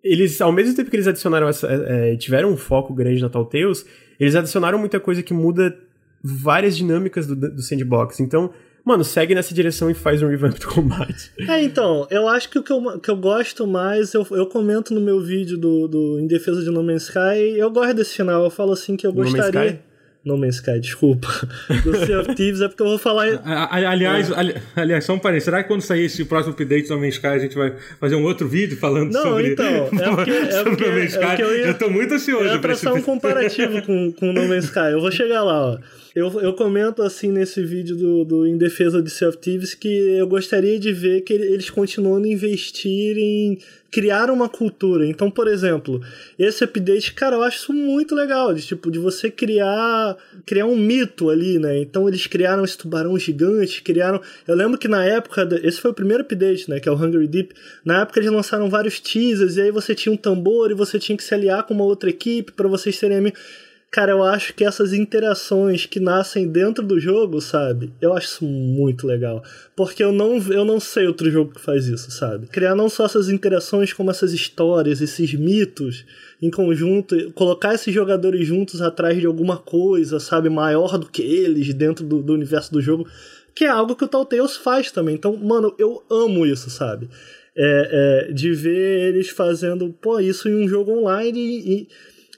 eles, ao mesmo tempo que eles adicionaram essa. É, é, tiveram um foco grande na Telltales, eles adicionaram muita coisa que muda várias dinâmicas do, do sandbox. Então, mano, segue nessa direção e faz um revamp do combate. É, então, eu acho que o que eu, que eu gosto mais, eu, eu comento no meu vídeo do, do Em Defesa de No Man's Sky, eu gosto desse final, eu falo assim que eu gostaria. No Man's Sky, desculpa. Do Sea of Thieves é porque eu vou falar. aliás, é. aliás, só um parênteses. Será que quando sair esse próximo update do No Man's Sky a gente vai fazer um outro vídeo falando Não, sobre. Então, é porque, é porque? É eu, ia, eu tô muito ansioso eu ia traçar um comparativo com, com No Man's Sky. Eu vou chegar lá, ó. Eu, eu comento assim nesse vídeo do, do Em Defesa de Sea of Thieves que eu gostaria de ver que eles continuando a investir em criar uma cultura. Então, por exemplo, esse update, cara, eu acho isso muito legal, de tipo de você criar criar um mito ali, né? Então eles criaram esse tubarão gigante, criaram, eu lembro que na época, esse foi o primeiro update, né, que é o Hungry Deep. Na época eles lançaram vários teasers e aí você tinha um tambor e você tinha que se aliar com uma outra equipe para vocês serem amigos. Cara, eu acho que essas interações que nascem dentro do jogo, sabe? Eu acho isso muito legal. Porque eu não, eu não sei outro jogo que faz isso, sabe? Criar não só essas interações, como essas histórias, esses mitos em conjunto, colocar esses jogadores juntos atrás de alguma coisa, sabe? Maior do que eles dentro do, do universo do jogo. Que é algo que o Telltales faz também. Então, mano, eu amo isso, sabe? É, é, de ver eles fazendo, pô, isso em um jogo online e, e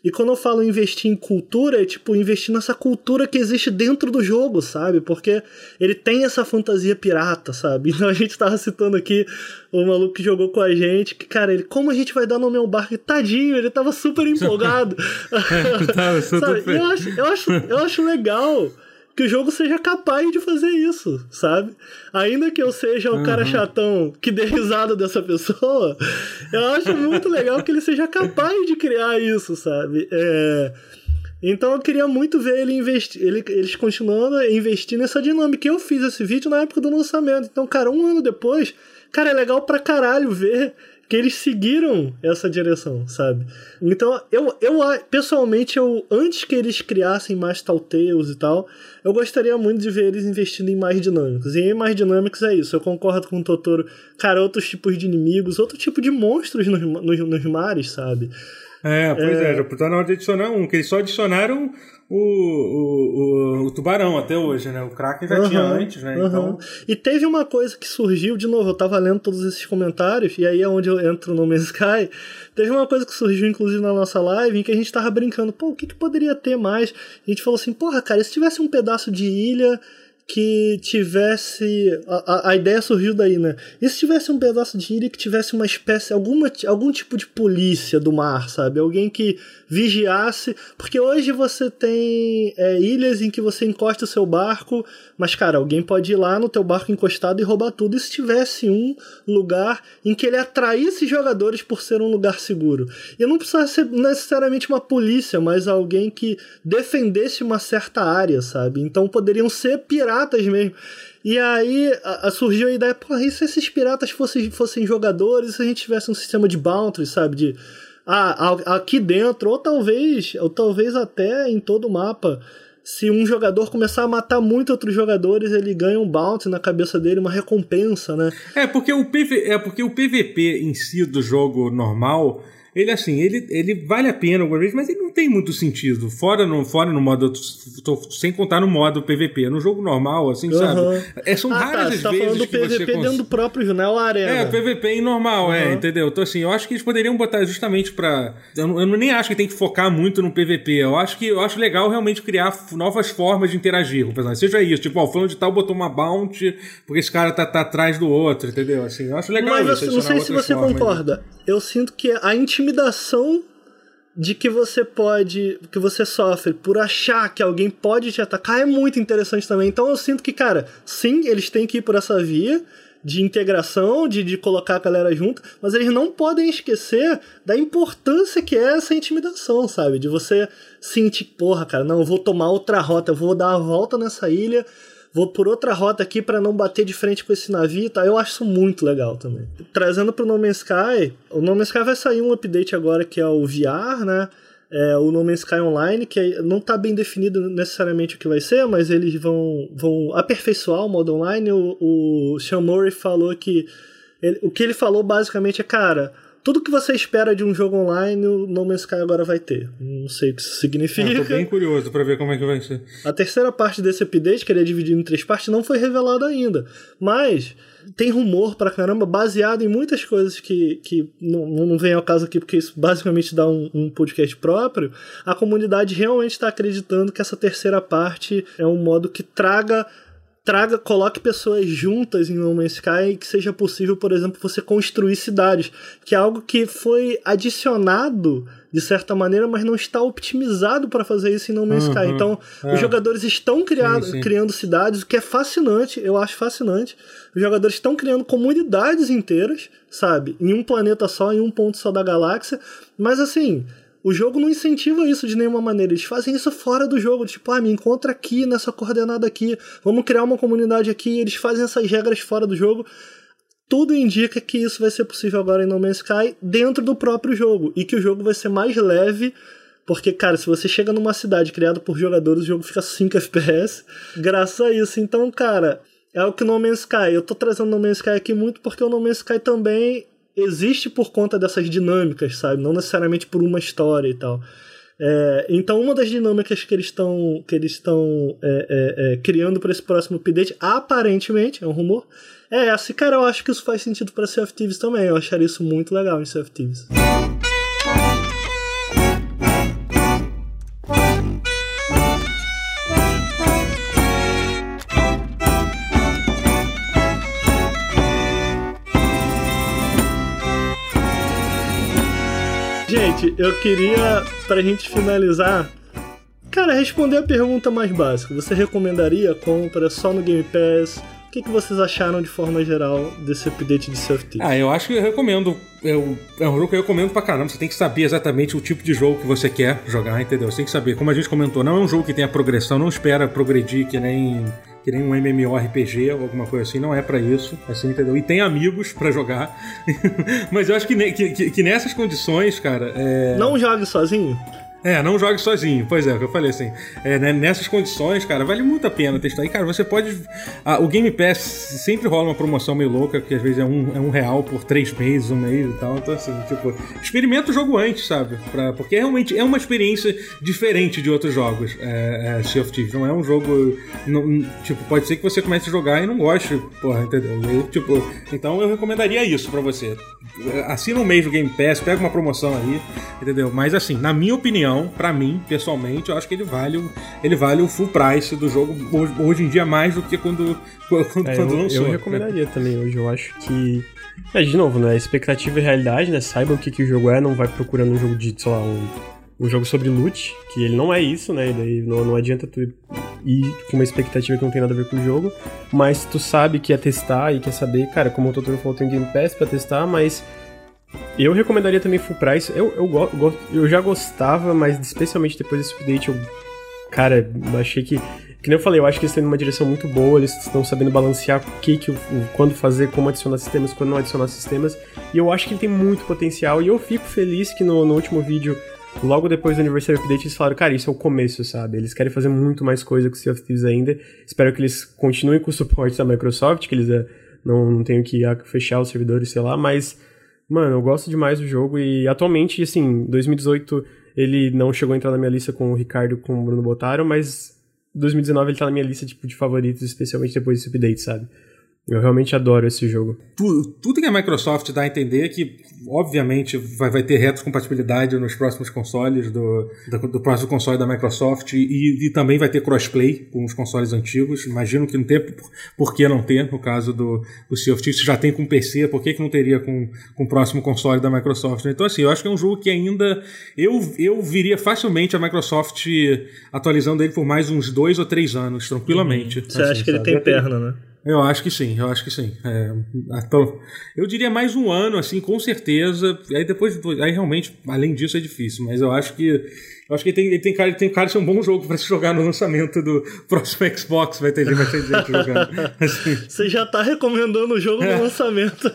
e quando eu falo investir em cultura, é tipo investir nessa cultura que existe dentro do jogo, sabe? Porque ele tem essa fantasia pirata, sabe? Então a gente tava citando aqui o maluco que jogou com a gente, que, cara, ele, como a gente vai dar nome ao barco? Tadinho, ele tava super empolgado. é, tava, sabe? Eu acho, eu, acho, eu acho legal que o jogo seja capaz de fazer isso, sabe? Ainda que eu seja o uhum. cara chatão que dê risada dessa pessoa, eu acho muito legal que ele seja capaz de criar isso, sabe? É... Então eu queria muito ver ele investir, ele, eles continuando a investir nessa dinâmica. Eu fiz esse vídeo na época do lançamento. Então, cara, um ano depois, cara, é legal pra caralho ver que eles seguiram essa direção, sabe? Então, eu, eu pessoalmente, eu antes que eles criassem mais Telltales e tal, eu gostaria muito de ver eles investindo em mais dinâmicos. E em mais dinâmicos é isso, eu concordo com o Totoro. Cara, outros tipos de inimigos, outro tipo de monstros nos, nos, nos mares, sabe? É, pois é, é já tá na hora de adicionar um, que eles só adicionaram o, o, o, o, tubarão até hoje, né? O Kraken já uhum, tinha antes, né? Uhum. Então... E teve uma coisa que surgiu, de novo, eu tava lendo todos esses comentários, e aí é onde eu entro no Man's Sky. Teve uma coisa que surgiu, inclusive, na nossa live, em que a gente tava brincando, pô, o que, que poderia ter mais? A gente falou assim, porra, cara, se tivesse um pedaço de ilha que tivesse. A, a, ideia surgiu daí, né? E se tivesse um pedaço de ilha que tivesse uma espécie, alguma, algum tipo de polícia do mar, sabe? Alguém que vigiasse. Porque hoje você tem é, ilhas em que você encosta o seu barco, mas, cara, alguém pode ir lá no teu barco encostado e roubar tudo. E se tivesse um lugar em que ele atraísse jogadores por ser um lugar seguro? E não precisava ser necessariamente uma polícia, mas alguém que defendesse uma certa área, sabe? Então poderiam ser piratas piratas mesmo. E aí a, a surgiu a ideia, porra, e se esses piratas fossem, fossem jogadores, se a gente tivesse um sistema de bounty, sabe? De ah, aqui dentro, ou talvez, ou talvez até em todo o mapa, se um jogador começar a matar muito outros jogadores, ele ganha um bounty na cabeça dele, uma recompensa, né? É, porque o, PV, é porque o PVP em si do jogo normal ele, assim, ele, ele vale a pena algumas vezes, mas ele não tem muito sentido. Fora no, fora no modo. Tô, sem contar no modo PVP. No jogo normal, assim, uhum. sabe? É, são ah, tá, raras tá, as tá vezes. Falando do PVP dentro do próprio jornal Arena. É, PVP normal, uhum. é, entendeu? Então, assim, eu acho que eles poderiam botar justamente pra. Eu, eu nem acho que tem que focar muito no PVP. Eu acho que eu acho legal realmente criar novas formas de interagir com o personagem. Seja isso, tipo, ó, falando de tal botou uma bounty porque esse cara tá, tá atrás do outro, entendeu? Assim, eu acho legal Mas isso. Mas não sei se você concorda. Eu sinto que a intimidação de que você pode, que você sofre por achar que alguém pode te atacar é muito interessante também. Então eu sinto que, cara, sim, eles têm que ir por essa via de integração, de, de colocar a galera junto, mas eles não podem esquecer da importância que é essa intimidação, sabe? De você sentir, porra, cara, não, eu vou tomar outra rota, eu vou dar a volta nessa ilha, vou por outra rota aqui para não bater de frente com esse navio tá? Eu acho isso muito legal também. Trazendo pro No Man's Sky, o No Man's Sky vai sair um update agora que é o VR, né? É, o No Man's Sky Online, que não está bem definido necessariamente o que vai ser, mas eles vão, vão aperfeiçoar o modo online. O, o Sean Murray falou que. Ele, o que ele falou basicamente é, cara, tudo que você espera de um jogo online, o No Man's Sky agora vai ter. Não sei o que isso significa. Eu tô bem curioso para ver como é que vai ser. A terceira parte desse update, que ele é dividido em três partes, não foi revelada ainda. Mas tem rumor pra caramba, baseado em muitas coisas que, que não, não vem ao caso aqui, porque isso basicamente dá um, um podcast próprio. A comunidade realmente está acreditando que essa terceira parte é um modo que traga traga, coloque pessoas juntas em No Man's Sky e que seja possível, por exemplo, você construir cidades, que é algo que foi adicionado de certa maneira, mas não está optimizado para fazer isso em No Man's uhum, Sky. Então, é. os jogadores estão criado, sim, sim. criando cidades, o que é fascinante, eu acho fascinante. Os jogadores estão criando comunidades inteiras, sabe? Em um planeta só, em um ponto só da galáxia. Mas assim, o jogo não incentiva isso de nenhuma maneira. Eles fazem isso fora do jogo. Tipo, ah, me encontra aqui, nessa coordenada aqui. Vamos criar uma comunidade aqui. Eles fazem essas regras fora do jogo. Tudo indica que isso vai ser possível agora em No Man's Sky dentro do próprio jogo. E que o jogo vai ser mais leve. Porque, cara, se você chega numa cidade criada por jogadores, o jogo fica 5 FPS. Graças a isso. Então, cara, é o que No Man's Sky. Eu tô trazendo No Man's Sky aqui muito porque o No Man's Sky também existe por conta dessas dinâmicas, sabe? Não necessariamente por uma história e tal. É, então, uma das dinâmicas que eles estão que eles estão é, é, é criando para esse próximo update, aparentemente, é um rumor, é essa. E, cara, eu acho que isso faz sentido para Sea of Thieves também. Eu acharia isso muito legal em Sea of Thieves. Eu queria, pra gente finalizar, cara, responder a pergunta mais básica. Você recomendaria a compra só no Game Pass? O que, que vocês acharam de forma geral desse update de Safety? Ah, eu acho que eu recomendo. Eu, é um jogo que eu recomendo pra caramba. Você tem que saber exatamente o tipo de jogo que você quer jogar, entendeu? Você tem que saber. Como a gente comentou, não é um jogo que tem a progressão, não espera progredir que nem que nem um MMORPG ou alguma coisa assim, não é para isso, assim, entendeu? E tem amigos para jogar, mas eu acho que, que, que, nessas condições, cara. É... Não jogue sozinho? É, não jogue sozinho. Pois é, o que eu falei assim. É, né, nessas condições, cara, vale muito a pena testar. E, cara, você pode. Ah, o Game Pass sempre rola uma promoção meio louca, que às vezes é um, é um real por três meses, um mês e tal. Então, assim, tipo, experimenta o jogo antes, sabe? Pra, porque realmente é uma experiência diferente de outros jogos. É, é, sea of Thieves. Não é um jogo. Não, tipo, pode ser que você comece a jogar e não goste, porra, entendeu? E, tipo, então eu recomendaria isso pra você. assina um mês do Game Pass, pega uma promoção aí, entendeu? Mas assim, na minha opinião, para mim, pessoalmente, eu acho que ele vale, ele vale o full price do jogo hoje, hoje em dia mais do que quando, quando, é, quando eu, lançou. Eu recomendaria também hoje, eu acho que. É, de novo, né? Expectativa e realidade, né? Saiba o que, que o jogo é, não vai procurando um jogo de, sei lá, um, um jogo sobre loot, que ele não é isso, né? E daí não, não adianta tu ir com uma expectativa que não tem nada a ver com o jogo, mas tu sabe que é testar e quer saber, cara, como o Totoro falou, tem Game Pass pra testar, mas eu recomendaria também Full Price. Eu, eu, eu, já gostava, mas especialmente depois desse update, eu, cara, achei que. Que nem eu falei, eu acho que eles estão numa direção muito boa, eles estão sabendo balancear o que, que quando fazer, como adicionar sistemas, quando não adicionar sistemas. E eu acho que ele tem muito potencial. E eu fico feliz que no, no último vídeo logo depois do aniversário update, eles falaram, cara, isso é o começo, sabe? Eles querem fazer muito mais coisa com o Sea of Thieves ainda. Espero que eles continuem com o suporte da Microsoft, que eles uh, não, não tenham que uh, fechar os servidores, sei lá, mas Mano, eu gosto demais do jogo e atualmente, assim, 2018 ele não chegou a entrar na minha lista com o Ricardo com o Bruno Botaro, mas 2019 ele tá na minha lista tipo, de favoritos, especialmente depois desse update, sabe? Eu realmente adoro esse jogo. Tudo, tudo que a Microsoft dá a entender é que, obviamente, vai, vai ter retrocompatibilidade nos próximos consoles do, do, do, próximo console da Microsoft e, e, também vai ter crossplay com os consoles antigos. Imagino que não tem por, por que não ter, no caso do, do Sea of Thieves, já tem com PC, por que, que não teria com, com o próximo console da Microsoft? Então, assim, eu acho que é um jogo que ainda. Eu, eu viria facilmente a Microsoft atualizando ele por mais uns dois ou três anos, tranquilamente. Você assim, acha que sabe? ele tem perna, né? Eu acho que sim, eu acho que sim. É, então, eu diria mais um ano, assim, com certeza. Aí depois, aí realmente, além disso, é difícil. Mas eu acho que, eu acho que ele tem, ele tem cara, ele tem cara de ser um bom jogo para se jogar no lançamento do próximo Xbox. Vai ter, vai ter gente jogando. Assim. Você já tá recomendando o jogo no é. lançamento.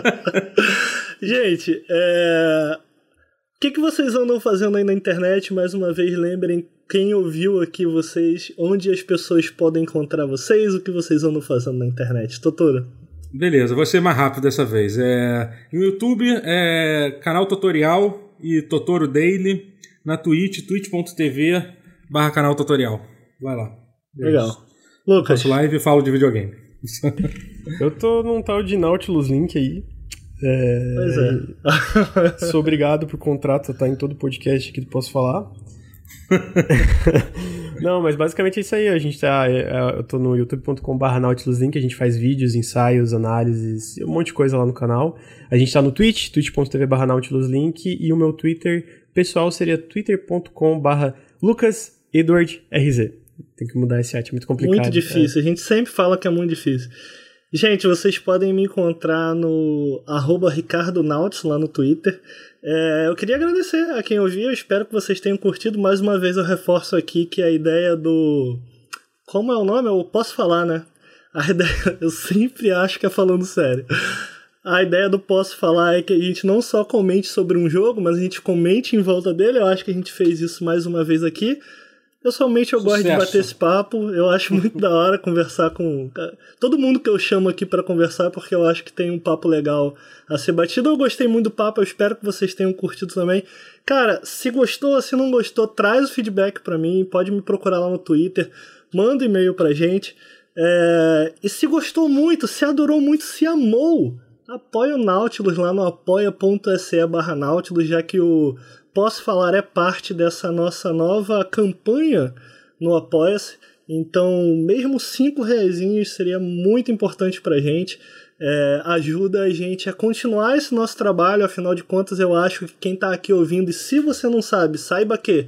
gente, é... o que, que vocês andam fazendo aí na internet? Mais uma vez, lembrem quem ouviu aqui vocês, onde as pessoas podem encontrar vocês, o que vocês andam fazendo na internet. Totoro. Beleza, vou ser mais rápido dessa vez. É, no YouTube é canal tutorial e Totoro Daily. Na Twitch, twitch.tv barra canal tutorial. Vai lá. Legal. Lucas. Faço live e falo de videogame. Eu tô num tal de Nautilus Link aí. É... Pois é. Sou obrigado por contrato estar em todo podcast que posso falar. Não, mas basicamente é isso aí. A gente tá. É, é, eu tô no youtube.com/barra nautiluslink, a gente faz vídeos, ensaios, análises, um monte de coisa lá no canal. A gente tá no Twitch, twitch.tv/barra nautiluslink, e o meu Twitter pessoal seria twitter.com/barra lucasedwardrz. Tem que mudar esse arte, é muito complicado. Muito difícil, é. a gente sempre fala que é muito difícil. Gente, vocês podem me encontrar no arroba lá no Twitter. É, eu queria agradecer a quem ouviu, espero que vocês tenham curtido. Mais uma vez eu reforço aqui que a ideia do. Como é o nome? Eu posso falar, né? A ideia. Eu sempre acho que é falando sério. A ideia do posso falar é que a gente não só comente sobre um jogo, mas a gente comente em volta dele. Eu acho que a gente fez isso mais uma vez aqui. Pessoalmente eu Sucesso. gosto de bater esse papo, eu acho muito da hora conversar com todo mundo que eu chamo aqui para conversar, porque eu acho que tem um papo legal a ser batido. Eu gostei muito do papo, eu espero que vocês tenham curtido também. Cara, se gostou, se não gostou, traz o feedback para mim, pode me procurar lá no Twitter, manda um e-mail pra gente. É... E se gostou muito, se adorou muito, se amou, apoia o Nautilus lá no apoia.se barra Nautilus, já que o Posso Falar é parte dessa nossa nova campanha no Apoia-se. Então, mesmo cinco reais seria muito importante para a gente. É, ajuda a gente a continuar esse nosso trabalho. Afinal de contas, eu acho que quem está aqui ouvindo, e se você não sabe, saiba que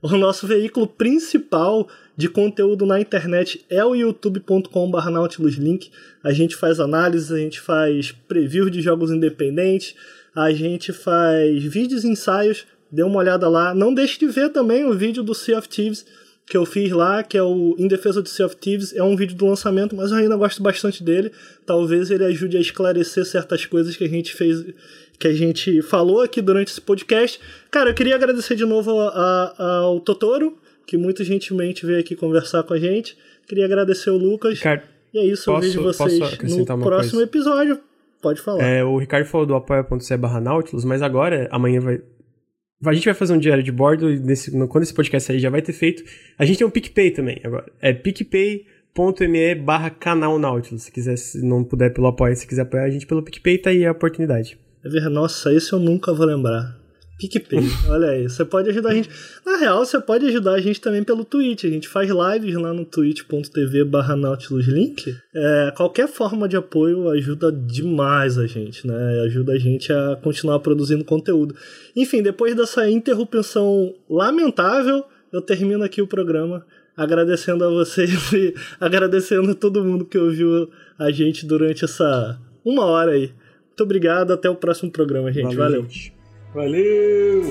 o nosso veículo principal de conteúdo na internet é o youtube.com.br nautiluslink. A gente faz análises, a gente faz preview de jogos independentes, a gente faz vídeos ensaios dê uma olhada lá. Não deixe de ver também o vídeo do Sea of Thieves que eu fiz lá, que é o Em Defesa do Sea of Thieves. É um vídeo do lançamento, mas eu ainda gosto bastante dele. Talvez ele ajude a esclarecer certas coisas que a gente fez, que a gente falou aqui durante esse podcast. Cara, eu queria agradecer de novo a, a, ao Totoro, que muito gentilmente veio aqui conversar com a gente. Queria agradecer o Lucas. Ricardo, e é isso, posso, eu vejo vocês no próximo coisa? episódio. Pode falar. É, o Ricardo falou do apoia.se barra Nautilus, mas agora, amanhã vai, a gente vai fazer um diário de bordo nesse, quando esse podcast sair já vai ter feito. A gente tem um PicPay também agora. É picpay.me barra canal Nautilus. Se quiser, se não puder pelo apoio, se quiser apoiar a gente pelo PicPay, tá aí a oportunidade. Nossa, esse eu nunca vou lembrar. PicPay, olha aí, você pode ajudar a gente. Na real, você pode ajudar a gente também pelo Twitch. A gente faz lives lá no twitch.tv barra nautiluslink. É, qualquer forma de apoio ajuda demais a gente, né? Ajuda a gente a continuar produzindo conteúdo. Enfim, depois dessa interrupção lamentável, eu termino aqui o programa agradecendo a vocês e agradecendo a todo mundo que ouviu a gente durante essa uma hora aí. Muito obrigado, até o próximo programa, gente. Valeu. Valeu. Valeu.